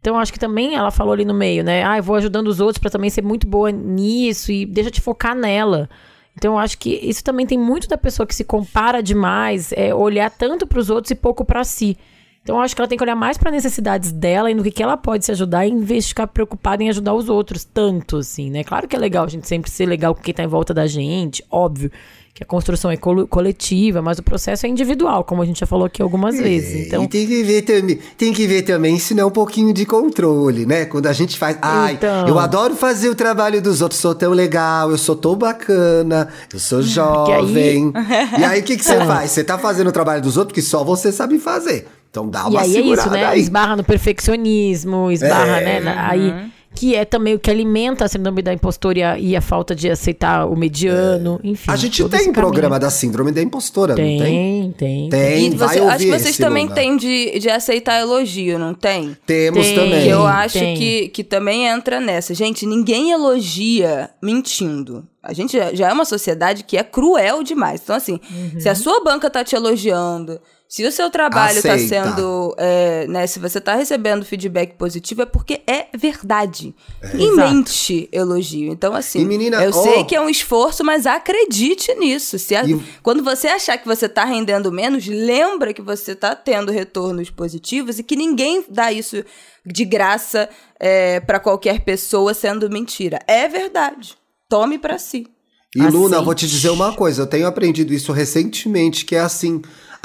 Então acho que também ela falou ali no meio, né? Ah, eu vou ajudando os outros pra também ser muito boa nisso e deixa te focar nela. Então eu acho que isso também tem muito da pessoa que se compara demais, é olhar tanto pros outros e pouco pra si. Então eu acho que ela tem que olhar mais para necessidades dela e no que, que ela pode se ajudar, em vez de ficar preocupada em ajudar os outros tanto, assim, né? Claro que é legal a gente sempre ser legal com quem tá em volta da gente, óbvio que a construção é coletiva, mas o processo é individual, como a gente já falou aqui algumas vezes. Então, E tem que ver também, tem que ver também se não é um pouquinho de controle, né? Quando a gente faz, ai, Então. eu adoro fazer o trabalho dos outros, sou tão legal, eu sou tão bacana, eu sou jovem. E aí o que que você faz? Você tá fazendo o trabalho dos outros que só você sabe fazer. Então dá e uma aí é isso, né? aí. Esbarra no perfeccionismo, esbarra, É. né? na- Aí, que é também o que alimenta a síndrome da impostora e a, e a falta de aceitar o mediano, enfim. A gente tem um programa da síndrome da impostora, não tem? Tem, tem. Tem, e vai você, acho que vocês esse, também Luna. têm de, de aceitar elogio, não tem? Temos Tem. também. Eu acho tem. que, que também entra nessa. Gente, ninguém elogia mentindo. A gente já, já é uma sociedade que é cruel demais. Então, assim, se a sua banca tá te elogiando, se o seu trabalho tá Aceita. sendo. é, né, se você tá recebendo feedback positivo, é porque é verdade. E Exato. mente elogio. Então, assim, E, menina, eu ó. sei que é um esforço, mas acredite nisso. Se a- E- Quando você achar que você tá rendendo menos, lembra que você tá tendo retornos positivos e que ninguém dá isso de graça é, para qualquer pessoa sendo mentira. É verdade. Tome pra si. E Luna, Aceite. eu vou te dizer uma coisa, eu tenho aprendido isso recentemente, que é assim,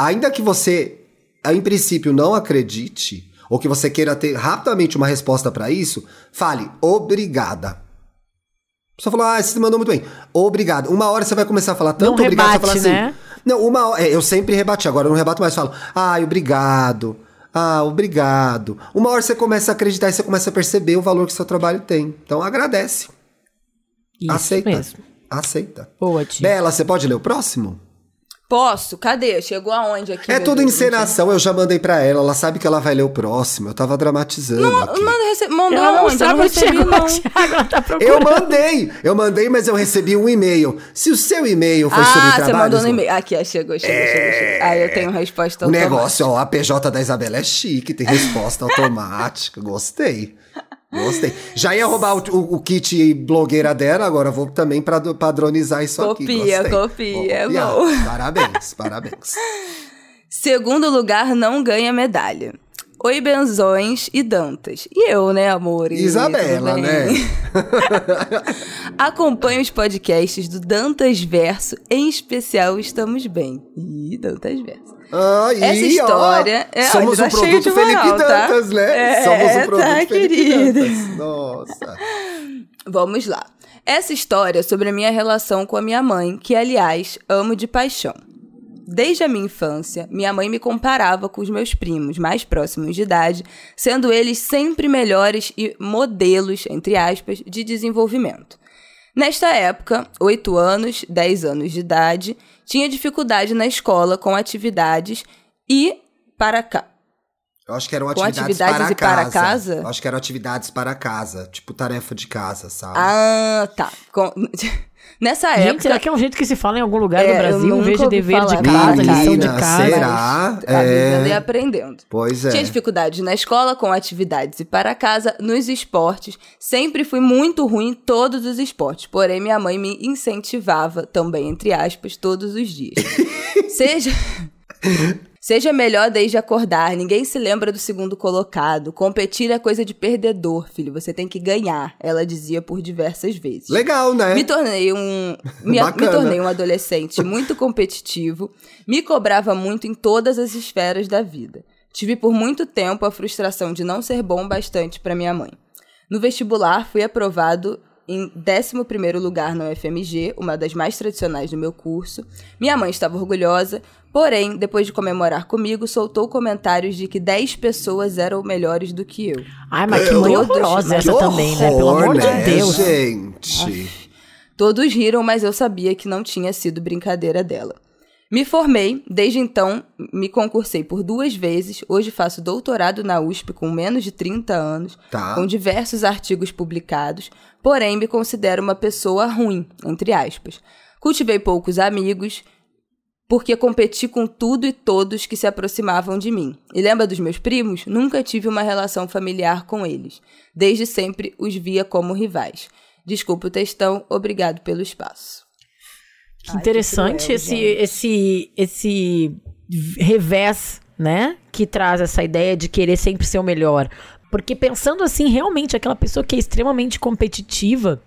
ainda que você, em princípio, não acredite, ou que você queira ter rapidamente uma resposta pra isso, fale obrigada. Pessoa falou, ah, você mandou muito bem. Obrigado. Uma hora você vai começar a falar tanto Não obrigado, você rebate, vai falar assim. né? Não, uma hora. é, Eu sempre rebati, agora eu não rebato mais, falo, ai, obrigado. Ah, obrigado. Uma hora você começa a acreditar e você começa a perceber o valor que seu trabalho tem. Então agradece. Isso Aceita. mesmo. Aceita. Boa, tia. Bela, você pode ler o próximo? Posso? Cadê? Chegou aonde aqui? é tudo Deus? encenação, eu já mandei pra ela, ela sabe que ela vai ler o próximo. Eu tava dramatizando aqui. Manda, rece... Mandou Ela não? Eu não sabe onde recebi, chegou, não. Thiago, ela tá procurando. Eu mandei, eu mandei, mas eu recebi um e-mail. Se o seu e-mail foi sobre Ah, você mandou no e-mail. Aqui, ó, chegou, chegou, chegou, chegou. Ah, eu tenho resposta O automática. negócio, ó, a PJ da Isabela é chique, tem resposta automática. Gostei. Gostei. Já ia roubar o, o- o kit blogueira dela, agora vou também pra- padronizar isso aqui. Copia, Gostei. copia, é copiar. bom. Parabéns, parabéns. Segundo lugar não ganha medalha. Oi, Benzões e Dantas. E eu, né, amor? E Isabela, né? Acompanhe os podcasts do Dantas Verso, em especial Estamos Bem. Ih, Dantas Verso. Aí, Essa história- ó, é, somos tá um cheio produto de Felipe moral, tá? Dantas, né? É, somos um produto tá, Felipe querida. Dantas. Nossa. Vamos lá. Essa história é sobre a minha relação com a minha mãe, que, aliás, amo de paixão. Desde a minha infância, minha mãe me comparava com os meus primos mais próximos de idade, sendo eles sempre melhores e modelos, entre aspas, de desenvolvimento. Nesta época, 8 anos, 10 anos de idade, tinha dificuldade na escola com atividades e para cá. Eu acho que eram Com atividades, atividades para, e para casa. casa? Eu acho que eram atividades para casa, tipo tarefa de casa, sabe? Ah, tá. Com- Nessa Gente, época. será que é um jeito que se fala em algum lugar É, do Brasil? eu Um de ouvi dever de falar. casa, lição de Menina, casa. será? Mas vivendo e É. aprendendo. Pois é. Tinha dificuldades na escola, com atividades e para casa, nos esportes. Sempre fui muito ruim em todos os esportes. Porém, minha mãe me incentivava, também entre aspas, todos os dias. Seja. Seja melhor desde acordar, ninguém se lembra do segundo colocado. Competir é coisa de perdedor, filho. Você tem que ganhar, ela dizia por diversas vezes. Legal, né? Me tornei um. Me, me tornei um adolescente muito competitivo, me cobrava muito em todas as esferas da vida. Tive por muito tempo a frustração de não ser bom bastante para minha mãe. No vestibular, fui aprovado em 11º lugar no FMG, uma das mais tradicionais do meu curso. Minha mãe estava orgulhosa, porém, depois de comemorar comigo, soltou comentários de que 10 pessoas eram melhores do que eu. Ai, mas que mãe horrorosa essa Que também, né? Pelo horror, amor né, de Deus. gente. Todos riram, mas eu sabia que não tinha sido brincadeira dela. Me formei, desde então me concursei por duas vezes. Hoje faço doutorado na USP com menos de 30 anos, Tá. com diversos artigos publicados, porém me considero uma pessoa ruim, entre aspas. Cultivei poucos amigos, porque competi com tudo e todos que se aproximavam de mim. E lembra dos meus primos? Nunca tive uma relação familiar com eles. Desde sempre os via como rivais. Desculpa o textão, obrigado pelo espaço. Que Ai, interessante cruel, esse, gente. esse, esse revés, né? Que traz essa ideia de querer sempre ser o melhor. Porque pensando assim, realmente, aquela pessoa que é extremamente competitiva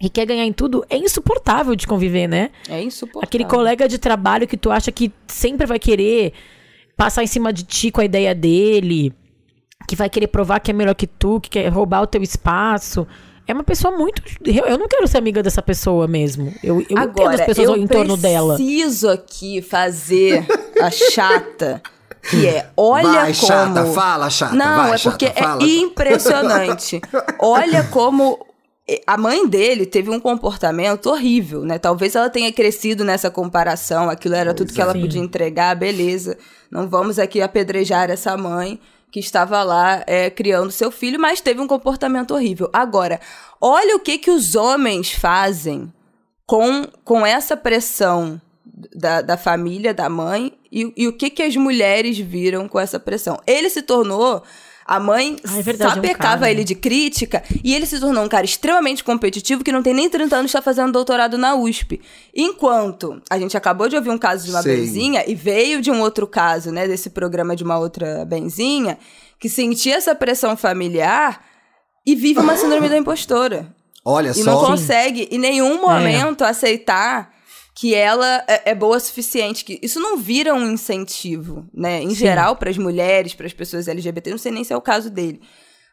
e quer ganhar em tudo, é insuportável de conviver, né? É insuportável. Aquele colega de trabalho que tu acha que sempre vai querer passar em cima de ti com a ideia dele, que vai querer provar que é melhor que tu, que quer roubar o teu espaço. É uma pessoa muito. Eu, eu não quero ser amiga dessa pessoa mesmo. Eu, eu entendo Agora, as pessoas eu em torno dela. preciso aqui fazer a chata, que é, olha Vai, como... chata, fala, chata, Não, vai, é porque chata, fala. é impressionante. olha como a mãe dele teve um comportamento horrível, né? Talvez ela tenha crescido nessa comparação, aquilo era tudo que ela é. podia entregar, beleza. Não vamos aqui apedrejar essa mãe que estava lá é, criando seu filho, mas teve um comportamento horrível. Agora, olha o que que os homens fazem com, com essa pressão da, da família, da mãe, e, e o que que as mulheres viram com essa pressão. Ele se tornou. A mãe Ah, é verdade, é um sapecava ele de crítica e ele se tornou um cara extremamente competitivo que não tem nem 30 anos está fazendo doutorado na USP. Enquanto a gente acabou de ouvir um caso de uma Sim. benzinha e veio de um outro caso, né, desse programa de uma outra benzinha, que sentia essa pressão familiar e vive uma síndrome da impostora. Olha E só. não consegue em nenhum momento aceitar que ela é, é boa o suficiente. Que isso não vira um incentivo, né? Em Sim. geral, para as mulheres, para as pessoas LGBT, não sei nem se é o caso dele.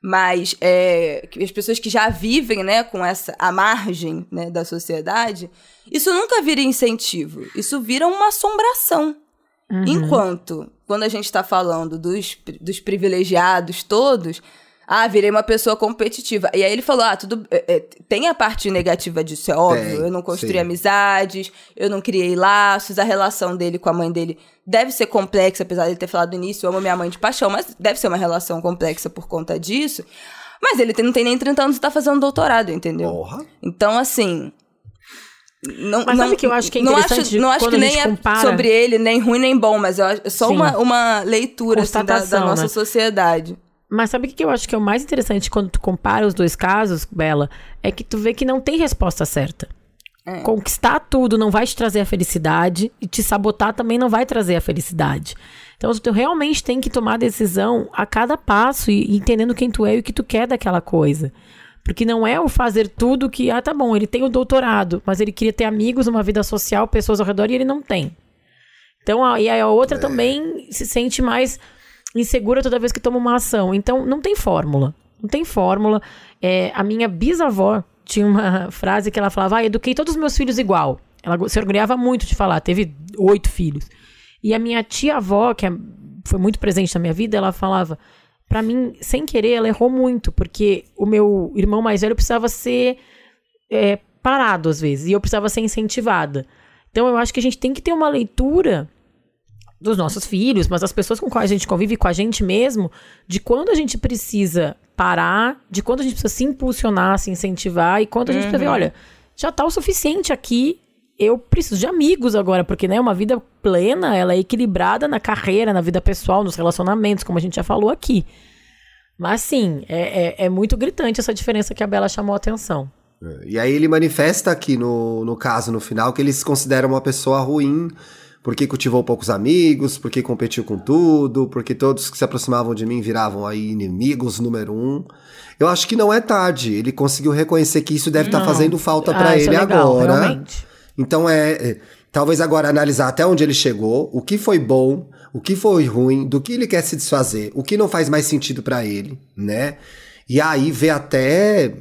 Mas é, as pessoas que já vivem né, com essa a margem né, da sociedade, isso nunca vira incentivo. Isso vira uma assombração. Enquanto, quando a gente está falando dos, dos privilegiados todos, ah, virei uma pessoa competitiva. E aí ele falou: ah, tudo. é, é, tem a parte negativa disso, é óbvio. Tem, eu não construí sim. amizades, eu não criei laços, a relação dele com a mãe dele deve ser complexa, apesar de ele ter falado no início, eu amo minha mãe de paixão, mas deve ser uma relação complexa por conta disso. Mas ele tem- não tem nem 30 anos e tá fazendo doutorado, entendeu? Porra. Então, assim. Não, Mas não, sabe que eu acho que é não acho, interessante não acho que nem é compara- sobre ele, nem ruim nem bom, mas é só Sim. uma, uma leitura assim, da, da nossa né? sociedade. Mas sabe o que eu acho que é o mais interessante quando tu compara os dois casos, Bela? É que tu vê que não tem resposta certa. É. Conquistar tudo não vai te trazer a felicidade e te sabotar também não vai trazer a felicidade. Então tu realmente tem que tomar decisão a cada passo e e entendendo quem tu é e o que tu quer daquela coisa. Porque não é o fazer tudo que, ah, tá bom, ele tem o doutorado, mas ele queria ter amigos, uma vida social, pessoas ao redor e ele não tem. Então, a, e a outra também se sente mais insegura toda vez que toma uma ação. Então, não tem fórmula. Não tem fórmula. É, a minha bisavó tinha uma frase que ela falava: ah, eduquei todos os meus filhos igual. Ela se orgulhava muito de falar, teve oito filhos. E a minha tia-avó, que é- foi muito presente na minha vida, ela falava: Pra mim, sem querer, ela errou muito, porque o meu irmão mais velho precisava ser é, parado às vezes, e eu precisava ser incentivada. Então, eu acho que a gente tem que ter uma leitura dos nossos filhos, mas das pessoas com quais a gente convive, com a gente mesmo, de quando a gente precisa parar, de quando a gente precisa se impulsionar, se incentivar, e quando a gente precisa ver, olha, já tá o suficiente aqui. Eu preciso de amigos agora, porque, né, uma vida plena, ela é equilibrada na carreira, na vida pessoal, nos relacionamentos, como a gente já falou aqui. Mas, sim, é, é, é muito gritante essa diferença que a Bela chamou a atenção. E aí ele manifesta aqui no, no caso, no final, que ele se considera uma pessoa ruim, porque cultivou poucos amigos, porque competiu com tudo, porque todos que se aproximavam de mim viravam aí inimigos número um. Eu acho que não é tarde. Ele conseguiu reconhecer que isso deve estar tá fazendo falta para Ah, ele isso é legal, agora. realmente. Então é, é, talvez agora analisar até onde ele chegou, o que foi bom, o que foi ruim, do que ele quer se desfazer, o que não faz mais sentido para ele, né? E aí ver até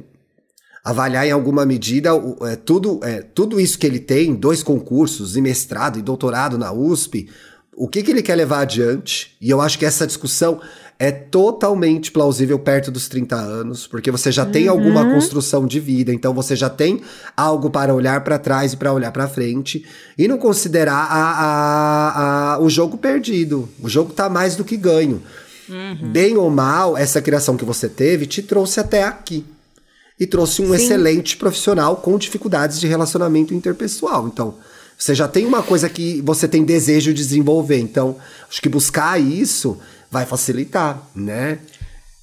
avaliar em alguma medida é, tudo, é, tudo isso que ele tem, dois concursos, e mestrado e doutorado na USP, o que, que ele quer levar adiante. E eu acho que essa discussão é totalmente plausível perto dos 30 anos, porque você já tem alguma construção de vida, então você já tem algo para olhar para trás e para olhar para frente, e não considerar a, a- a- o jogo perdido. O jogo tá mais do que ganho. Bem ou mal, essa criação que você teve te trouxe até aqui e trouxe um excelente profissional com dificuldades de relacionamento interpessoal. Então, você já tem uma coisa que você tem desejo de desenvolver. Então, acho que buscar isso vai facilitar, né?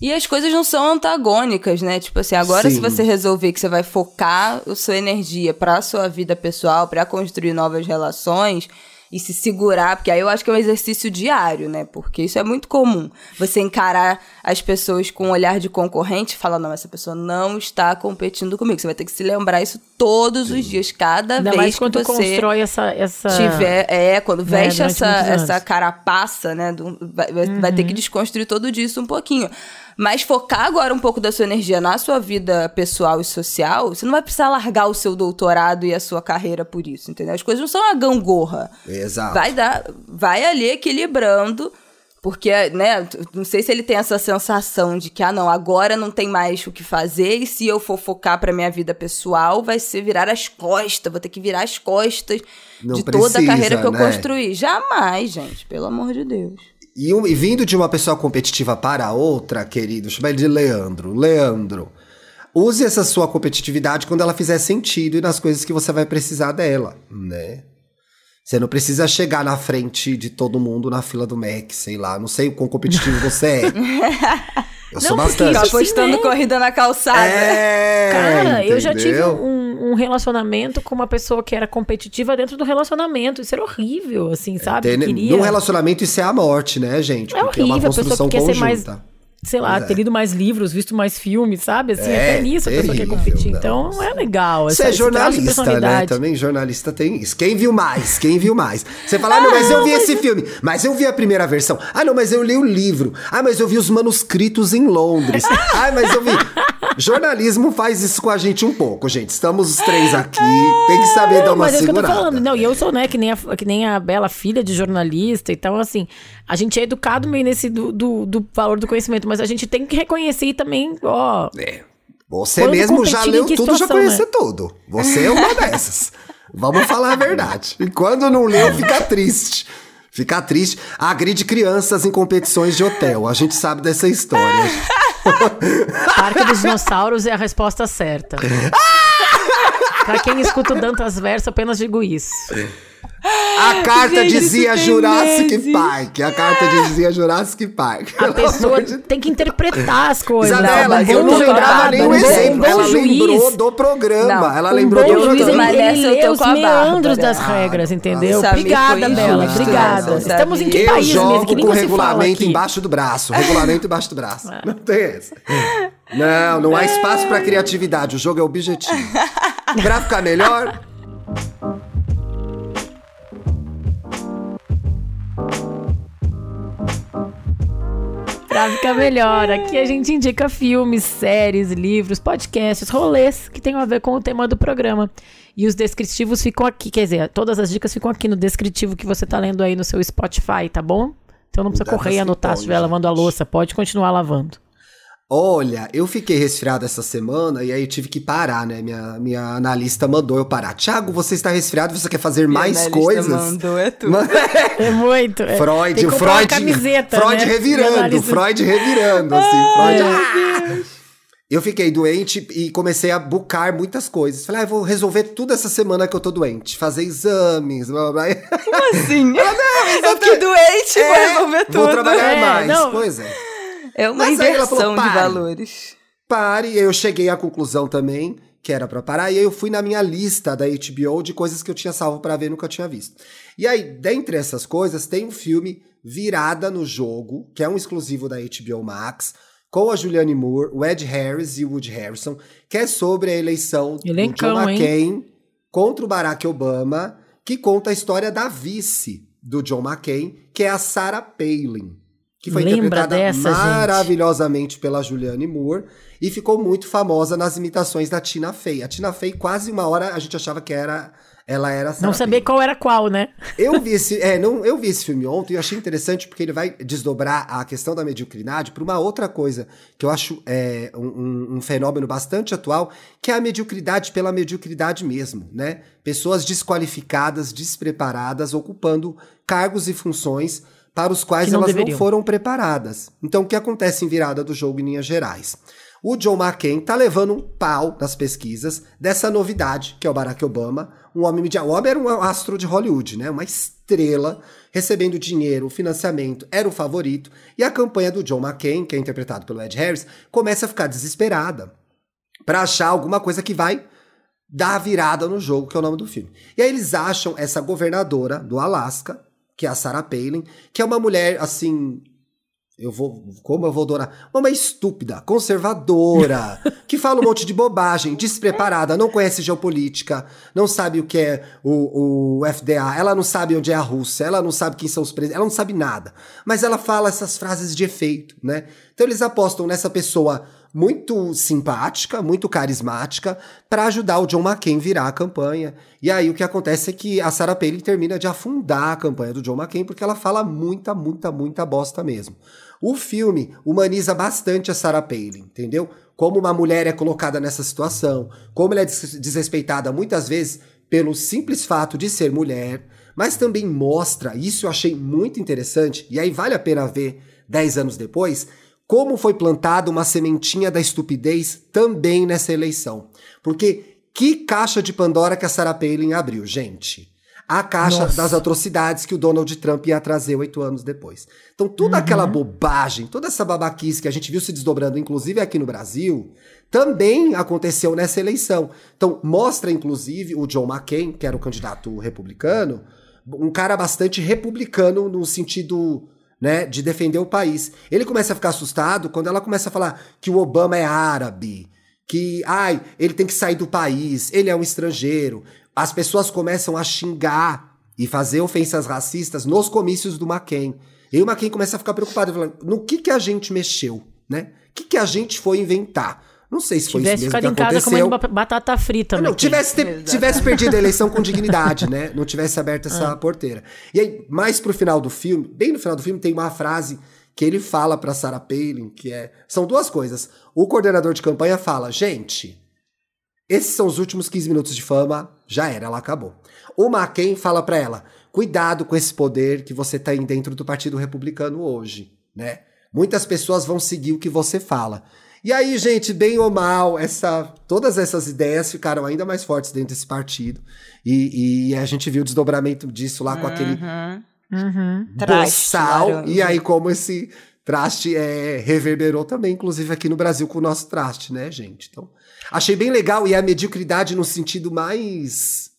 E as coisas não são antagônicas, né? Tipo assim, agora Sim. se você resolver que você vai focar a sua energia pra sua vida pessoal, pra construir novas relações e se segurar, porque aí eu acho que é um exercício diário, né? Porque isso é muito comum. Você encarar as pessoas com um olhar de concorrente e falar, não, essa pessoa não está competindo comigo. Você vai ter que se lembrar isso todos os dias, cada Ainda vez mais que quando tu você constrói essa. essa... tiver, é, quando né, veste durante essa, essa carapaça, né, do- vai, vai- vai ter que desconstruir tudo disso um pouquinho. Mas focar agora um pouco da sua energia na sua vida pessoal e social, você não vai precisar largar o seu doutorado e a sua carreira por isso, entendeu? As coisas não são uma gangorra. Exato. Vai dar, vai ali equilibrando, porque, né, não sei se ele tem essa sensação de que, ah, não, agora não tem mais o que fazer, e se eu for focar pra minha vida pessoal, vai ser virar as costas, vou ter que virar as costas Não de toda a precisa, carreira que eu né? construí. Jamais, gente, pelo amor de Deus. E, um- e vindo de uma pessoa competitiva para outra, querido, chama ele de Leandro. Leandro, use essa sua competitividade quando ela fizer sentido e nas coisas que você vai precisar dela, né? Você não precisa chegar na frente de todo mundo na fila do Mac, sei lá. Não sei o quão competitivo você é. Eu sou Não, porque bastante. Ficar postando corrida na calçada. É, Cara, eu já tive entendeu? um, um relacionamento com uma pessoa que era competitiva dentro do relacionamento. Isso era horrível, assim, sabe? Tem- Queria, Num relacionamento isso é a morte, né, gente? É Porque é uma horrível, a pessoa construção que quer ser conjunta. mais- sei lá, Pois é. ter lido mais livros, visto mais filmes, sabe? Assim, É, até nisso a pessoa quer terrível, competir. não. Então não é legal. Você essa- é jornalista, né? Também jornalista tem isso. Quem viu mais? Quem viu mais? Você fala, ah, não, mas eu vi esse filme. Mas eu vi a primeira versão. Ah, não, mas eu li o livro. Ah, mas eu vi os manuscritos em Londres. Ah, mas eu vi. Jornalismo faz isso com a gente um pouco, gente. Estamos os três aqui. Tem que saber dar uma mas é isso que eu tô segurada. falando. Não, e eu sou, né, que nem, a, que nem a Bela, filha de jornalista. Então, assim, a gente é educado meio nesse do, do, do valor do conhecimento, mas a gente tem que reconhecer também, ó. É. Você Quando mesmo já leu tudo, já situação, conhece né? tudo. Você é uma dessas. Vamos falar a verdade. E quando não leu, fica triste. Fica triste. Agride crianças em competições de hotel. A gente sabe dessa história. Parque dos Dinossauros é a resposta certa. Pra quem escuta o Dantas Verso, apenas digo isso. A carta Gente, dizia Jurassic meses. Park. A carta dizia Jurassic Park. A pessoa de tem que interpretar as coisas. Isabela, eu não lembrava um bom- exemplo. Ela juiz, lembrou do programa. Não, Ela um lembrou do juiz, programa. ele, ele os meandros das Ah, regras, entendeu? Obrigada, Bela. injusto Obrigada. Estamos em que Eu país mesmo? jogo Que nem com você fala regulamento aqui. embaixo do braço. Regulamento embaixo do braço. Não tem essa. Não, não há espaço pra criatividade. O jogo é objetivo. Pra ficar melhor, Pra ficar melhor, aqui a gente indica filmes, séries, livros, podcasts, rolês que tenham a ver com o tema do programa. E os descritivos ficam aqui, quer dizer, todas as dicas ficam aqui no descritivo que você tá lendo aí no seu Spotify, tá bom? Então não precisa Dá correr e anotar se estiver lavando a louça, pode continuar lavando. Olha, eu fiquei resfriado essa semana e aí eu tive que parar, né? Minha, minha analista mandou eu parar. Tiago, você está resfriado, você quer fazer mais analista coisas? mandou, é tudo. É muito. é. Freud, Tem Freud, camiseta, Freud né? revirando, Analista- Freud revirando, assim, Freud. Ah! Eu fiquei doente e comecei a bucar muitas coisas. Falei, ah, vou resolver tudo essa semana que eu tô doente. Fazer exames, blá, blá, blá. Como assim? eu fiquei doente, vou É, resolver tudo. Vou trabalhar É, mais. não. Pois é. É uma Mas ela falou, inversão de valores. Pare, eu cheguei à conclusão também que era pra parar, e aí eu fui na minha lista da HBO de coisas que eu tinha salvo pra ver e nunca tinha visto. E aí, dentre essas coisas, tem um filme Virada no Jogo, que é um exclusivo da HBO Max, com a Julianne Moore, o Ed Harris e o Woody Harrison, que é sobre a eleição Elencão, do John hein? McCain contra o Barack Obama, que conta a história da vice do John McCain, que é a Sarah Palin. Que foi Lembra interpretada dessa, gente? maravilhosamente pela Julianne Moore e ficou muito famosa nas imitações da Tina Fey. A Tina Fey, quase uma hora, a gente achava que era ela era Sarah Não sabia qual era qual, né? Eu vi esse, é, não, eu vi esse filme ontem e achei interessante porque ele vai desdobrar a questão da mediocridade para uma outra coisa que eu acho é, um, um- um fenômeno bastante atual, que é a mediocridade pela mediocridade mesmo, né? Pessoas desqualificadas, despreparadas, ocupando cargos e funções para os quais não elas deveriam. não foram preparadas. Então, o que acontece em virada do jogo em linhas gerais? O John McCain tá levando um pau nas pesquisas dessa novidade, que é o Barack Obama, um homem mediático. O homem era um astro de Hollywood, né? Uma estrela, recebendo dinheiro, financiamento, era o favorito. E a campanha do John McCain, que é interpretado pelo Ed Harris, começa a ficar desesperada para achar alguma coisa que vai dar a virada no jogo, que é o nome do filme. E aí eles acham essa governadora do Alasca, que é a Sarah Palin, que é uma mulher assim. Eu vou. Como eu vou adorar? Uma estúpida, conservadora, que fala um monte de bobagem, despreparada, não conhece geopolítica, não sabe o que é o, o FDA, ela não sabe onde é a Rússia, ela não sabe quem são os presidentes, ela não sabe nada. Mas ela fala essas frases de efeito, né? Então eles apostam nessa pessoa muito simpática, muito carismática, para ajudar o John McCain virar a campanha. E aí o que acontece é que a Sarah Palin termina de afundar a campanha do John McCain, porque ela fala muita, muita, muita bosta mesmo. O filme humaniza bastante a Sarah Palin, entendeu? Como uma mulher é colocada nessa situação, como ela é des- desrespeitada muitas vezes pelo simples fato de ser mulher, mas também mostra, isso eu achei muito interessante, e aí vale a pena ver 10 anos depois, como foi plantada uma sementinha da estupidez também nessa eleição. Porque que caixa de Pandora que a Sarah Palin abriu, gente? A caixa Nossa. das atrocidades que o Donald Trump ia trazer oito anos depois. Então, toda aquela bobagem, toda essa babaquice que a gente viu se desdobrando, inclusive aqui no Brasil, também aconteceu nessa eleição. Então, mostra, inclusive, o John McCain, que era o candidato republicano, um cara bastante republicano no sentido né, de defender o país. Ele começa a ficar assustado quando ela começa a falar que o Obama é árabe, que ai, ele tem que sair do país, ele é um estrangeiro. As pessoas começam a xingar e fazer ofensas racistas nos comícios do McCain. E o McCain começa a ficar preocupado, falando, no que que a gente mexeu, né? O que que a gente foi inventar? Não sei se foi Tivesse isso mesmo ficado que em casa aconteceu. comendo ba- batata frita, Ah, Não, meu tivesse, tivesse perdido a eleição com dignidade, né? Não tivesse aberto essa porteira. E aí, mais pro final do filme, bem no final do filme, tem uma frase que ele fala pra Sarah Palin, que é. São duas coisas. O coordenador de campanha fala: gente, esses são os últimos 15 minutos de fama, já era, ela acabou. O McCain fala pra ela: cuidado com esse poder que você tem dentro do Partido Republicano hoje, né? Muitas pessoas vão seguir o que você fala. E aí, gente, bem ou mal, essa, todas essas ideias ficaram ainda mais fortes dentro desse partido. E, e a gente viu o desdobramento disso lá com aquele Uhum. Traste boçal. laranja. E aí, como esse traste é, reverberou também, inclusive aqui no Brasil, com o nosso traste, né, gente? Então, achei bem legal. E a mediocridade no sentido mais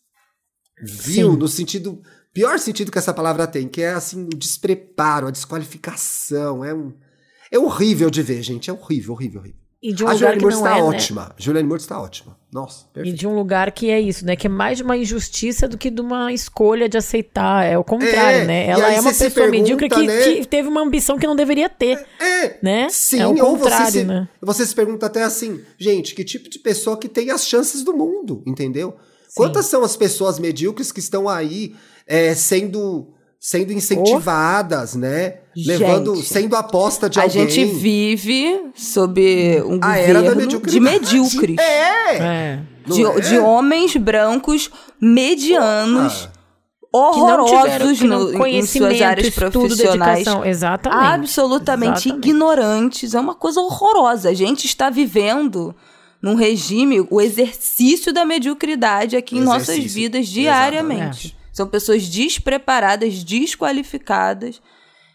vil, Sim. no sentido. Pior sentido que essa palavra tem, que é assim, o despreparo, a desqualificação. É, um, é horrível de ver, gente. É horrível, horrível, horrível. E de um a lugar Julianne que Moore está é, né? ótima. Julianne Moore está ótima. Nossa, E perfeito. de um lugar que é isso, né? Que é mais de uma injustiça do que de uma escolha de aceitar. É o contrário, É, né? e Ela é uma pessoa medíocre que, pergunta, né? que teve uma ambição que não deveria ter. É, né? Sim, É o contrário, você se, né? você se pergunta até assim, gente, que tipo de pessoa que tem as chances do mundo, entendeu? Quantas são as pessoas medíocres que estão aí é, sendo sendo incentivadas, né? Levando, Gente, sendo aposta de a alguém. gente vive sob um a era da governo mediocridade. de medíocres. É! É. não De, é? de homens brancos medianos, Ah, horrorosos tiveram- que não- no, em conhecimento, suas áreas profissionais. Exatamente. Absolutamente Exatamente. ignorantes. É uma coisa horrorosa. A gente está vivendo num regime, o exercício da mediocridade aqui em nossas Exercício. vidas diariamente. Exatamente. São pessoas despreparadas, desqualificadas,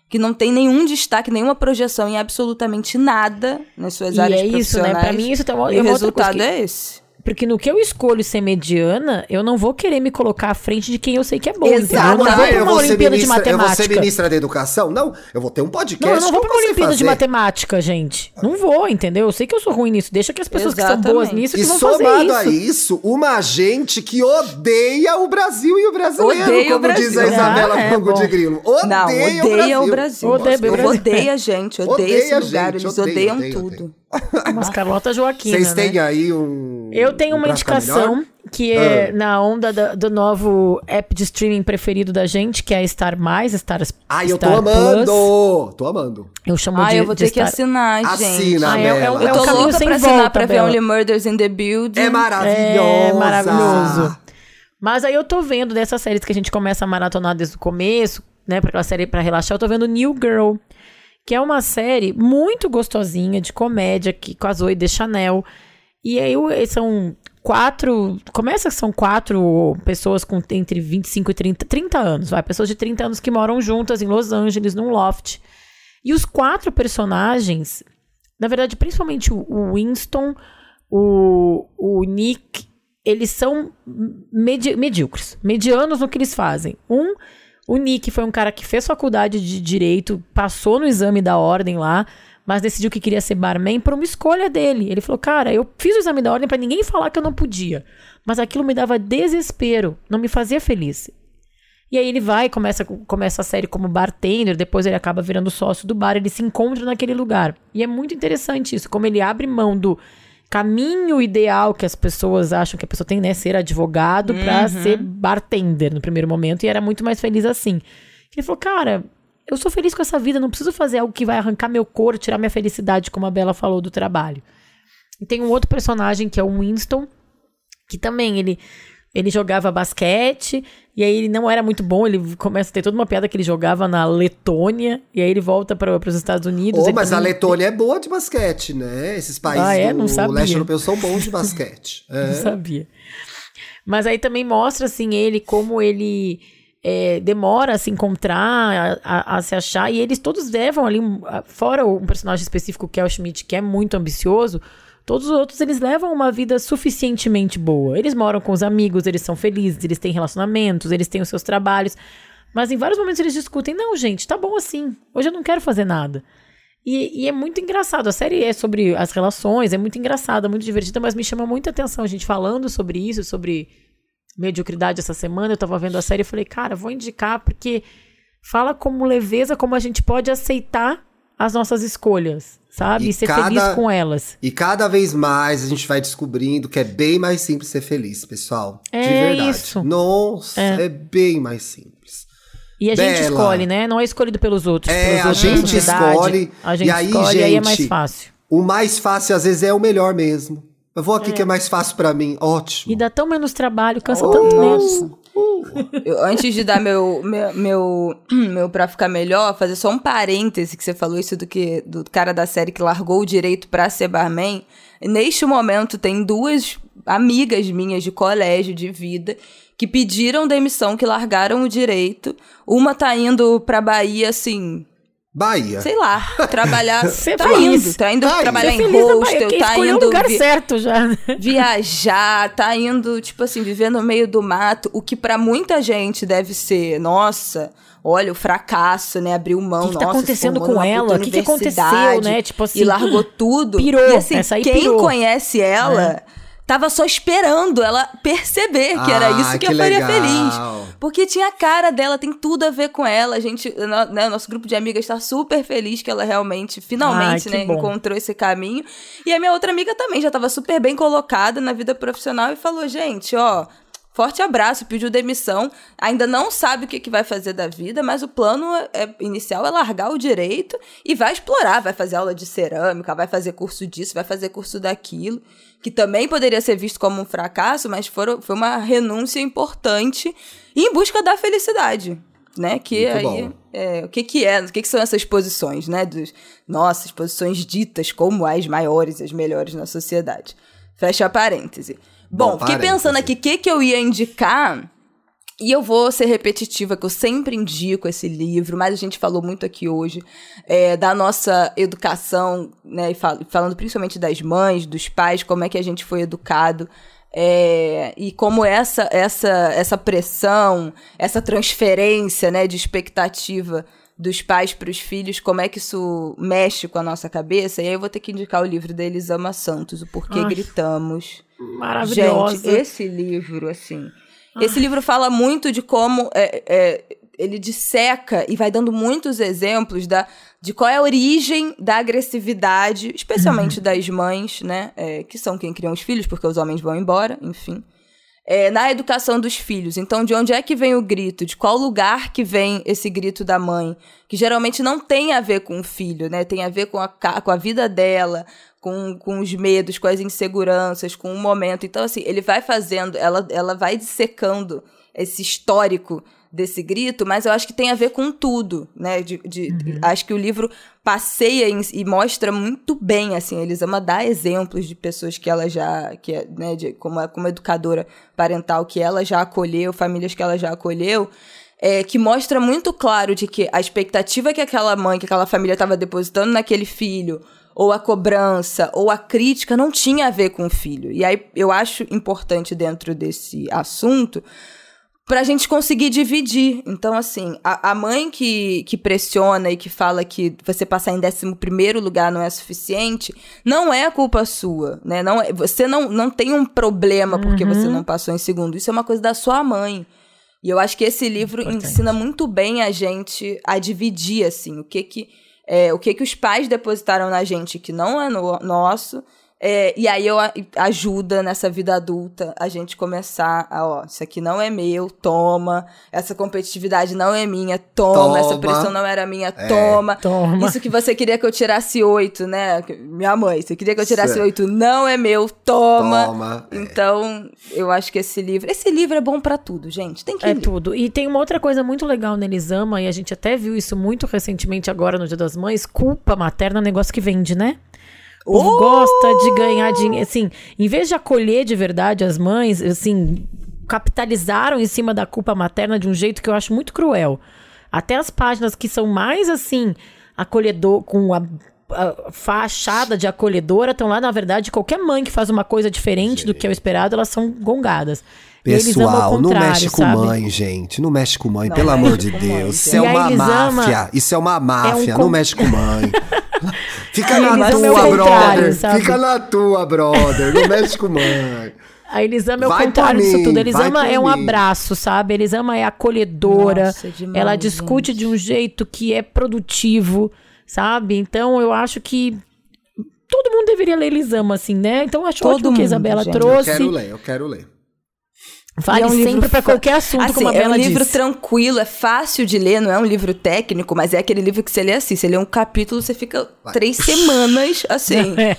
que não têm nenhum destaque, nenhuma projeção em absolutamente nada nas suas E áreas é isso, né? Pra mim isso tá uma- e é o resultado que- é esse. Porque no que eu escolho ser mediana, eu não vou querer me colocar à frente de quem eu sei que é bom. Exato. Eu não vou pra uma Olimpíada de ministra, eu vou ser matemática. ministra da educação? Não, eu vou ter um podcast Não, eu não vou que pra uma Olimpíada de fazer. matemática, gente. Não vou, entendeu? Eu sei que eu sou ruim nisso. Deixa que as pessoas que são boas Exatamente. nisso que E vão fazer somado isso. a isso, uma gente que odeia o Brasil e o brasileiro, Odeia o como Brasil. diz a Isabela Ah, é, bom. de Grilo. Odeia, Não, odeia o Brasil. Odeia o Eu Brasil. odeio a gente, odeio Odeia esse a lugar. gente, Eles odeia, odeiam odeia, tudo. Mas Carlota Joaquina, Vocês né? têm aí um. Eu tenho um uma indicação melhor? que é Ah. na onda da- do novo app de streaming preferido da gente, que é a Star Mais, Star Ai, eu tô Star amando! Plus. Tô amando. Eu chamo Ah, de eu vou de ter que Star- assinar, gente. Assina, Ah, é- é um- é Eu um tô caminho louca sem pra assinar volta, pra ver. Only Murders in the Building. É maravilhosa! É maravilhoso. Mas aí eu tô vendo dessas séries que a gente começa a maratonar desde o começo, né? Pra aquela série pra relaxar, eu tô vendo New Girl, que é uma série muito gostosinha de comédia que, com a Zoe de Chanel. E aí são quatro. Começa que são quatro pessoas com entre 25 e 30, 30 anos, vai. Pessoas de 30 anos que moram juntas em Los Angeles, num loft. E os quatro personagens, na verdade, principalmente o- o Winston, o, o Nick, eles são medi medíocres, medianos no que eles fazem. Um, o Nick foi um cara que fez faculdade de direito, passou no exame da ordem lá, mas decidiu que queria ser barman por uma escolha dele. Ele falou: "Cara, eu fiz o exame da ordem pra ninguém falar que eu não podia, mas aquilo me dava desespero, não me fazia feliz". E aí ele vai, começa, começa a série como bartender, depois ele acaba virando sócio do bar, ele se encontra naquele lugar. E é muito interessante isso, como ele abre mão do caminho ideal que as pessoas acham que a pessoa tem, né? Ser advogado pra ser bartender no primeiro momento, e era muito mais feliz assim. Ele falou, cara, eu sou feliz com essa vida, não preciso fazer algo que vai arrancar meu couro, tirar minha felicidade, como a Bela falou do trabalho. E tem um outro personagem que é o Winston, que também ele ele jogava basquete e aí ele não era muito bom, ele começa a ter toda uma piada que ele jogava na Letônia e aí ele volta para os Estados Unidos. Ele mas a Letônia é boa de basquete, né? Esses países Ah, é? Não do sabia. leste europeu são bons de basquete. Não É. sabia. Mas aí também mostra, assim, ele como ele é, demora a se encontrar, a, a- a se achar, e eles todos levam ali, fora um personagem específico que é o Schmidt, que é muito ambicioso, todos os outros eles levam uma vida suficientemente boa. Eles moram com os amigos, eles são felizes, eles têm relacionamentos, eles têm os seus trabalhos. Mas em vários momentos eles discutem, não, gente, tá bom assim. Hoje eu não quero fazer nada. E, e é muito engraçado. A série é sobre as relações, é muito engraçada, muito divertida, mas me chama muita atenção a gente falando sobre isso, sobre mediocridade essa semana. Eu tava vendo a série e falei, cara, vou indicar porque fala como leveza, como a gente pode aceitar as nossas escolhas, sabe? E E ser cada- feliz com elas. E cada vez mais a gente vai descobrindo que é bem mais simples ser feliz, pessoal. de É verdade. isso. Nossa, é. bem mais simples. E a gente Bela. escolhe, né? Não é escolhido pelos outros. É, pelos a outros, gente escolhe, A gente e aí, escolhe e aí é mais gente, fácil. O mais fácil, às vezes, é o melhor mesmo. Eu vou aqui que é mais fácil pra mim. Ótimo. E dá tão menos trabalho, cansa Oh, tanto Nossa. Eu- antes de dar meu, meu, meu, meu pra ficar melhor, fazer só um parêntese que você falou isso do que do cara da série que largou o direito pra ser barman. Neste momento tem duas amigas minhas de colégio, de vida, que pediram demissão, que largaram o direito. Uma tá indo pra Bahia, assim, Bahia. sei lá, trabalhar. Ser tá feliz. indo, tá indo Tá indo. trabalhar em hostel, quem tá indo o lugar vi- certo já. viajar, tá indo, tipo assim, viver no meio do mato, o que pra muita gente deve ser, nossa, olha o fracasso, né? Abriu mão, O que que tá nossa, acontecendo com ela? O que que aconteceu, né? Tipo assim, e largou tudo. pirou, E assim, essa aí quem pirou. conhece ela tava só esperando ela perceber que era Ah, isso que, que a faria legal. feliz. Porque tinha a cara dela, tem tudo a ver com ela. A gente, no- né, o nosso grupo de amigas tá super feliz que ela realmente, finalmente, né, bom. encontrou esse caminho. E a minha outra amiga também já tava super bem colocada na vida profissional e falou: gente, ó. Forte abraço, pediu demissão, ainda não sabe o que, que vai fazer da vida, mas o plano é, inicial é largar o direito e vai explorar, vai fazer aula de cerâmica, vai fazer curso disso, vai fazer curso daquilo, que também poderia ser visto como um fracasso, mas for, foi uma renúncia importante em busca da felicidade, né? Que Muito aí é, o que que é, o que que são essas posições, né? Dos, nossas posições ditas como as maiores, as melhores na sociedade. Fecha parêntese. Bom, Bom, fiquei pensando aqui o que, que eu ia indicar. E eu vou ser repetitiva, que eu sempre indico esse livro, mas a gente falou muito aqui hoje é, da nossa educação, né? E fal falando principalmente das mães, dos pais, como é que a gente foi educado. É, e como essa, essa, essa pressão, essa transferência né, de expectativa dos pais para os filhos, como é que isso mexe com a nossa cabeça. E aí eu vou ter que indicar o livro da Elisama Santos, O Porquê Ai, Gritamos. Maravilhosa. Gente, esse livro, assim. Esse livro fala muito de como é, é, ele disseca e vai dando muitos exemplos da, de qual é a origem da agressividade, especialmente das mães, né? é, que são quem criam os filhos, porque os homens vão embora, enfim. É, na educação dos filhos. Então, de onde é que vem o grito? De qual lugar que vem esse grito da mãe? Que geralmente não tem a ver com o filho, né? Tem a ver com a, com a vida dela, com, com os medos, com as inseguranças, com o momento. Então, assim, ele vai fazendo, ela, ela vai dissecando esse histórico desse grito, mas eu acho que tem a ver com tudo, né? De, de- Acho que o livro passeia em- e mostra muito bem, assim, Elisama dá exemplos de pessoas que ela já, que né, de, como, como educadora parental, que ela já acolheu, famílias que ela já acolheu, é, que mostra muito claro de que a expectativa que aquela mãe, que aquela família estava depositando naquele filho, ou a cobrança, ou a crítica, não tinha a ver com o filho. E aí eu acho importante dentro desse assunto pra gente conseguir dividir. Então, assim, a, a mãe que, que pressiona e que fala que você passar em 11 primeiro lugar não é suficiente, não é culpa sua, né? Não, é- você não, não tem um problema porque você não passou em segundo. Isso é uma coisa da sua mãe. E eu acho que esse livro Importante. ensina muito bem a gente a dividir, assim, o que que, é, o que, que os pais depositaram na gente que não é no- nosso. É, e aí eu ajuda nessa vida adulta a gente começar a, ó, isso aqui não é meu, toma. Essa competitividade não é minha, toma. Essa Toma. pressão não era minha, toma. Toma. Isso que você queria que eu tirasse oito, né? Minha mãe, você queria que eu tirasse oito, não é meu, toma. Toma, é. Então, eu acho que esse livro. Esse livro é bom pra tudo, gente. Tem que É ler. tudo. E tem uma outra coisa muito legal na Elisama, e a gente até viu isso muito recentemente agora no Dia das Mães, culpa materna é um negócio que vende, né? O povo Oh! gosta de ganhar dinheiro. Assim, em vez de acolher de verdade as mães, assim, capitalizaram em cima da culpa materna de um jeito que eu acho muito cruel. Até as páginas que são mais, assim, acolhedor, com a, a fachada de acolhedora, estão lá, na verdade, qualquer mãe que faz uma coisa diferente do que é o esperado, elas são gongadas. Pessoal, não mexe com sabe? mãe, gente. Não mexe com mãe, Não pelo amor de com mãe, Deus. Isso é uma máfia. Isso é uma máfia. com- Não mexe com mãe. Fica na Elisama é o tua, brother. sabe? Fica na tua, brother. Não mexe com mãe. A Elisama é o Vai contrário disso tudo. A Elisama é um mim. abraço, sabe? A Elisama é acolhedora. Nossa, demais, ela discute de um jeito que é produtivo, sabe? Então eu acho que todo mundo deveria ler Elisama, assim, né? Então eu acho Todo ótimo que a Isabela gente. Eu trouxe. quero ler, eu quero ler. Vale é um sempre fa- qualquer assunto, Assim, como a é um Bela livro disse. tranquilo, é fácil de ler, não é um livro técnico, mas é aquele livro que você lê assim. Você lê um capítulo, você fica três semanas assim. É.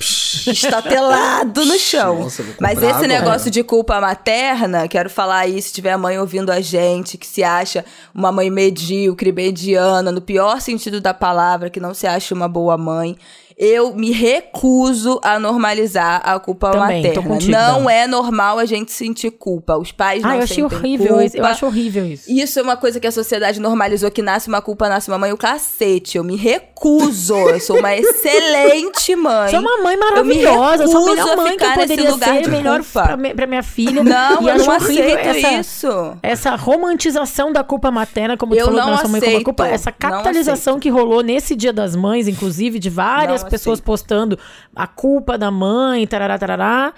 estatelado no chão. Nossa, Mas esse agora. negócio de culpa materna, quero falar aí se tiver a mãe ouvindo a gente, que se acha uma mãe medíocre, mediana, no pior sentido da palavra, que não se acha uma boa mãe. Eu me recuso a normalizar a culpa Também, materna. não é normal a gente sentir culpa. Os pais não Ah, eu achei horrível culpa. isso. Eu acho horrível isso. Isso é uma coisa que a sociedade normalizou, que nasce uma culpa, nasce uma mãe, o cacete. Eu me recuso. Eu sou uma excelente mãe. Sou uma mãe Eu maravilhosa, sou a melhor a mãe que eu poderia ser, melhor pra, pra minha filha. Não, e eu acho não aceito essa, isso. Essa romantização da culpa materna, como Eu tu falou não nossa mãe como aceito, culpa, essa capitalização aceito. que rolou nesse Dia das Mães, inclusive, de várias Não pessoas postando a culpa da mãe, tarará, tarará.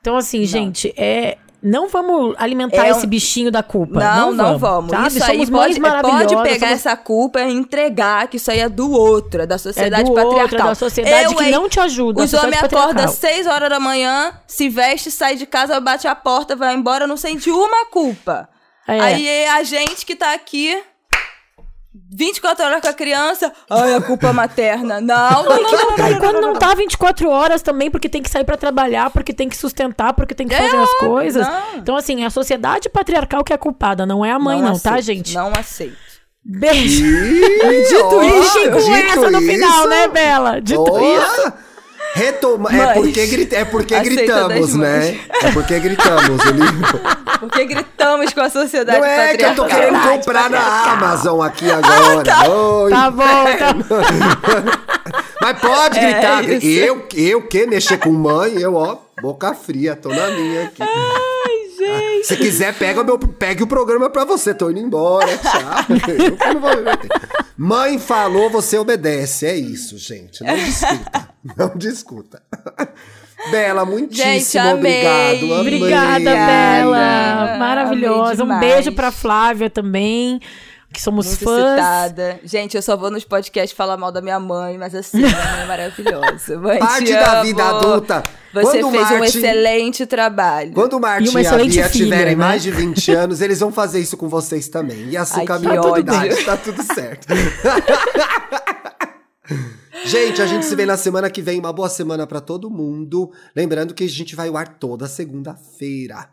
Então, assim, gente, é. Não vamos alimentar É um- esse bichinho da culpa. Não, Não, não vamos. sabe? Isso aí somos pode, mães maravilhosas. pode pegar somos- essa culpa e entregar que isso aí é do outro, é da é sociedade do patriarcal. outro, é da sociedade Eu, que não te ajuda. Os homens acordam às 6 horas da manhã, se veste, sai de casa, bate a porta, vai embora, não sente uma culpa. É. Aí é a gente que tá aqui 24 horas com a criança, ai, a culpa materna. Não, não, não, não, não, E quando não tá 24 horas também, porque tem que sair pra trabalhar, porque tem que sustentar, porque tem que É fazer as coisas. não. Então, assim, é a sociedade patriarcal que é a culpada, não é a mãe, não, tá, aceito, gente? Não aceito. Beijo. Dito Fiquem com essa no final, né, Bela? Dito isso. Retoma. É Mães. porque, grit- é porque gritamos, né? É porque gritamos. livro. Porque gritamos com a sociedade Não é que eu tô querendo comprar na Amazon aqui agora. Oi. Tá bom, tá Mas pode É gritar. isso. eu, eu que mexer com mãe, eu, ó, boca fria, tô na minha aqui. Ai, Se quiser, pega o, meu, pegue o programa pra você. Tô indo embora, tchau. Eu não vou me meter. Mãe falou, você obedece. É isso, gente. Não discuta. Não discuta. Bela, muitíssimo Gente, amei. obrigado. amei. Obrigada, Bela. Maravilhosa. Um beijo pra Flávia também, que somos Muito fãs. citada. Gente, eu só vou nos podcasts falar mal da minha mãe, mas assim, minha mãe é maravilhosa. Mãe, Parte te da amo. vida adulta. Você Quando fez um excelente trabalho. Quando o Martin E e a Bia filha, tiverem né? mais de 20 anos, eles vão fazer isso com vocês também. E assim com a idade, tá tudo certo. gente, a gente se vê na semana que vem. Uma boa semana pra todo mundo. Lembrando que a gente vai ao ar toda segunda-feira.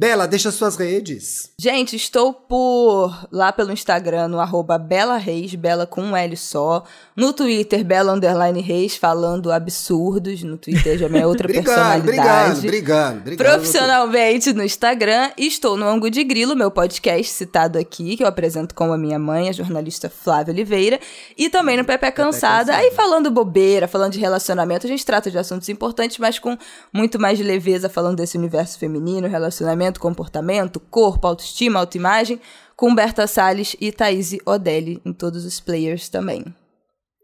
Bela, deixa suas redes. Gente, estou por lá pelo Instagram, no arroba Bela Reis, Bela com um L só. No Twitter, Bela Underline Reis, falando absurdos. No Twitter já é minha outra Brigando, personalidade. brigando, brigando, brigando. Profissionalmente no Instagram, estou no Angu de Grilo, meu podcast citado aqui, que eu apresento com a minha mãe, a jornalista Flávia Oliveira, e também no Pepe é Cansada, aí falando bobeira, falando de relacionamento, a gente trata de assuntos importantes, mas com muito mais leveza, falando desse universo feminino, relacionamento, comportamento, corpo, autoestima, autoimagem, com Berta Salles e Thaís Odelli em todos os players também.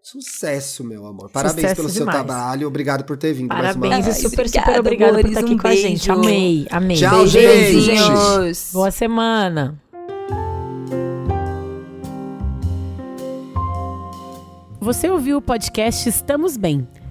Sucesso, meu amor. Parabéns Sucesso pelo seu demais. trabalho. Obrigado por ter vindo mais uma Parabéns vez. Super, super obrigada, obrigada por estar aqui um com a gente. beijo. Amei, amei. Tchau, Beijo, gente. Beijinhos! Boa semana. Você ouviu o podcast Estamos Bem?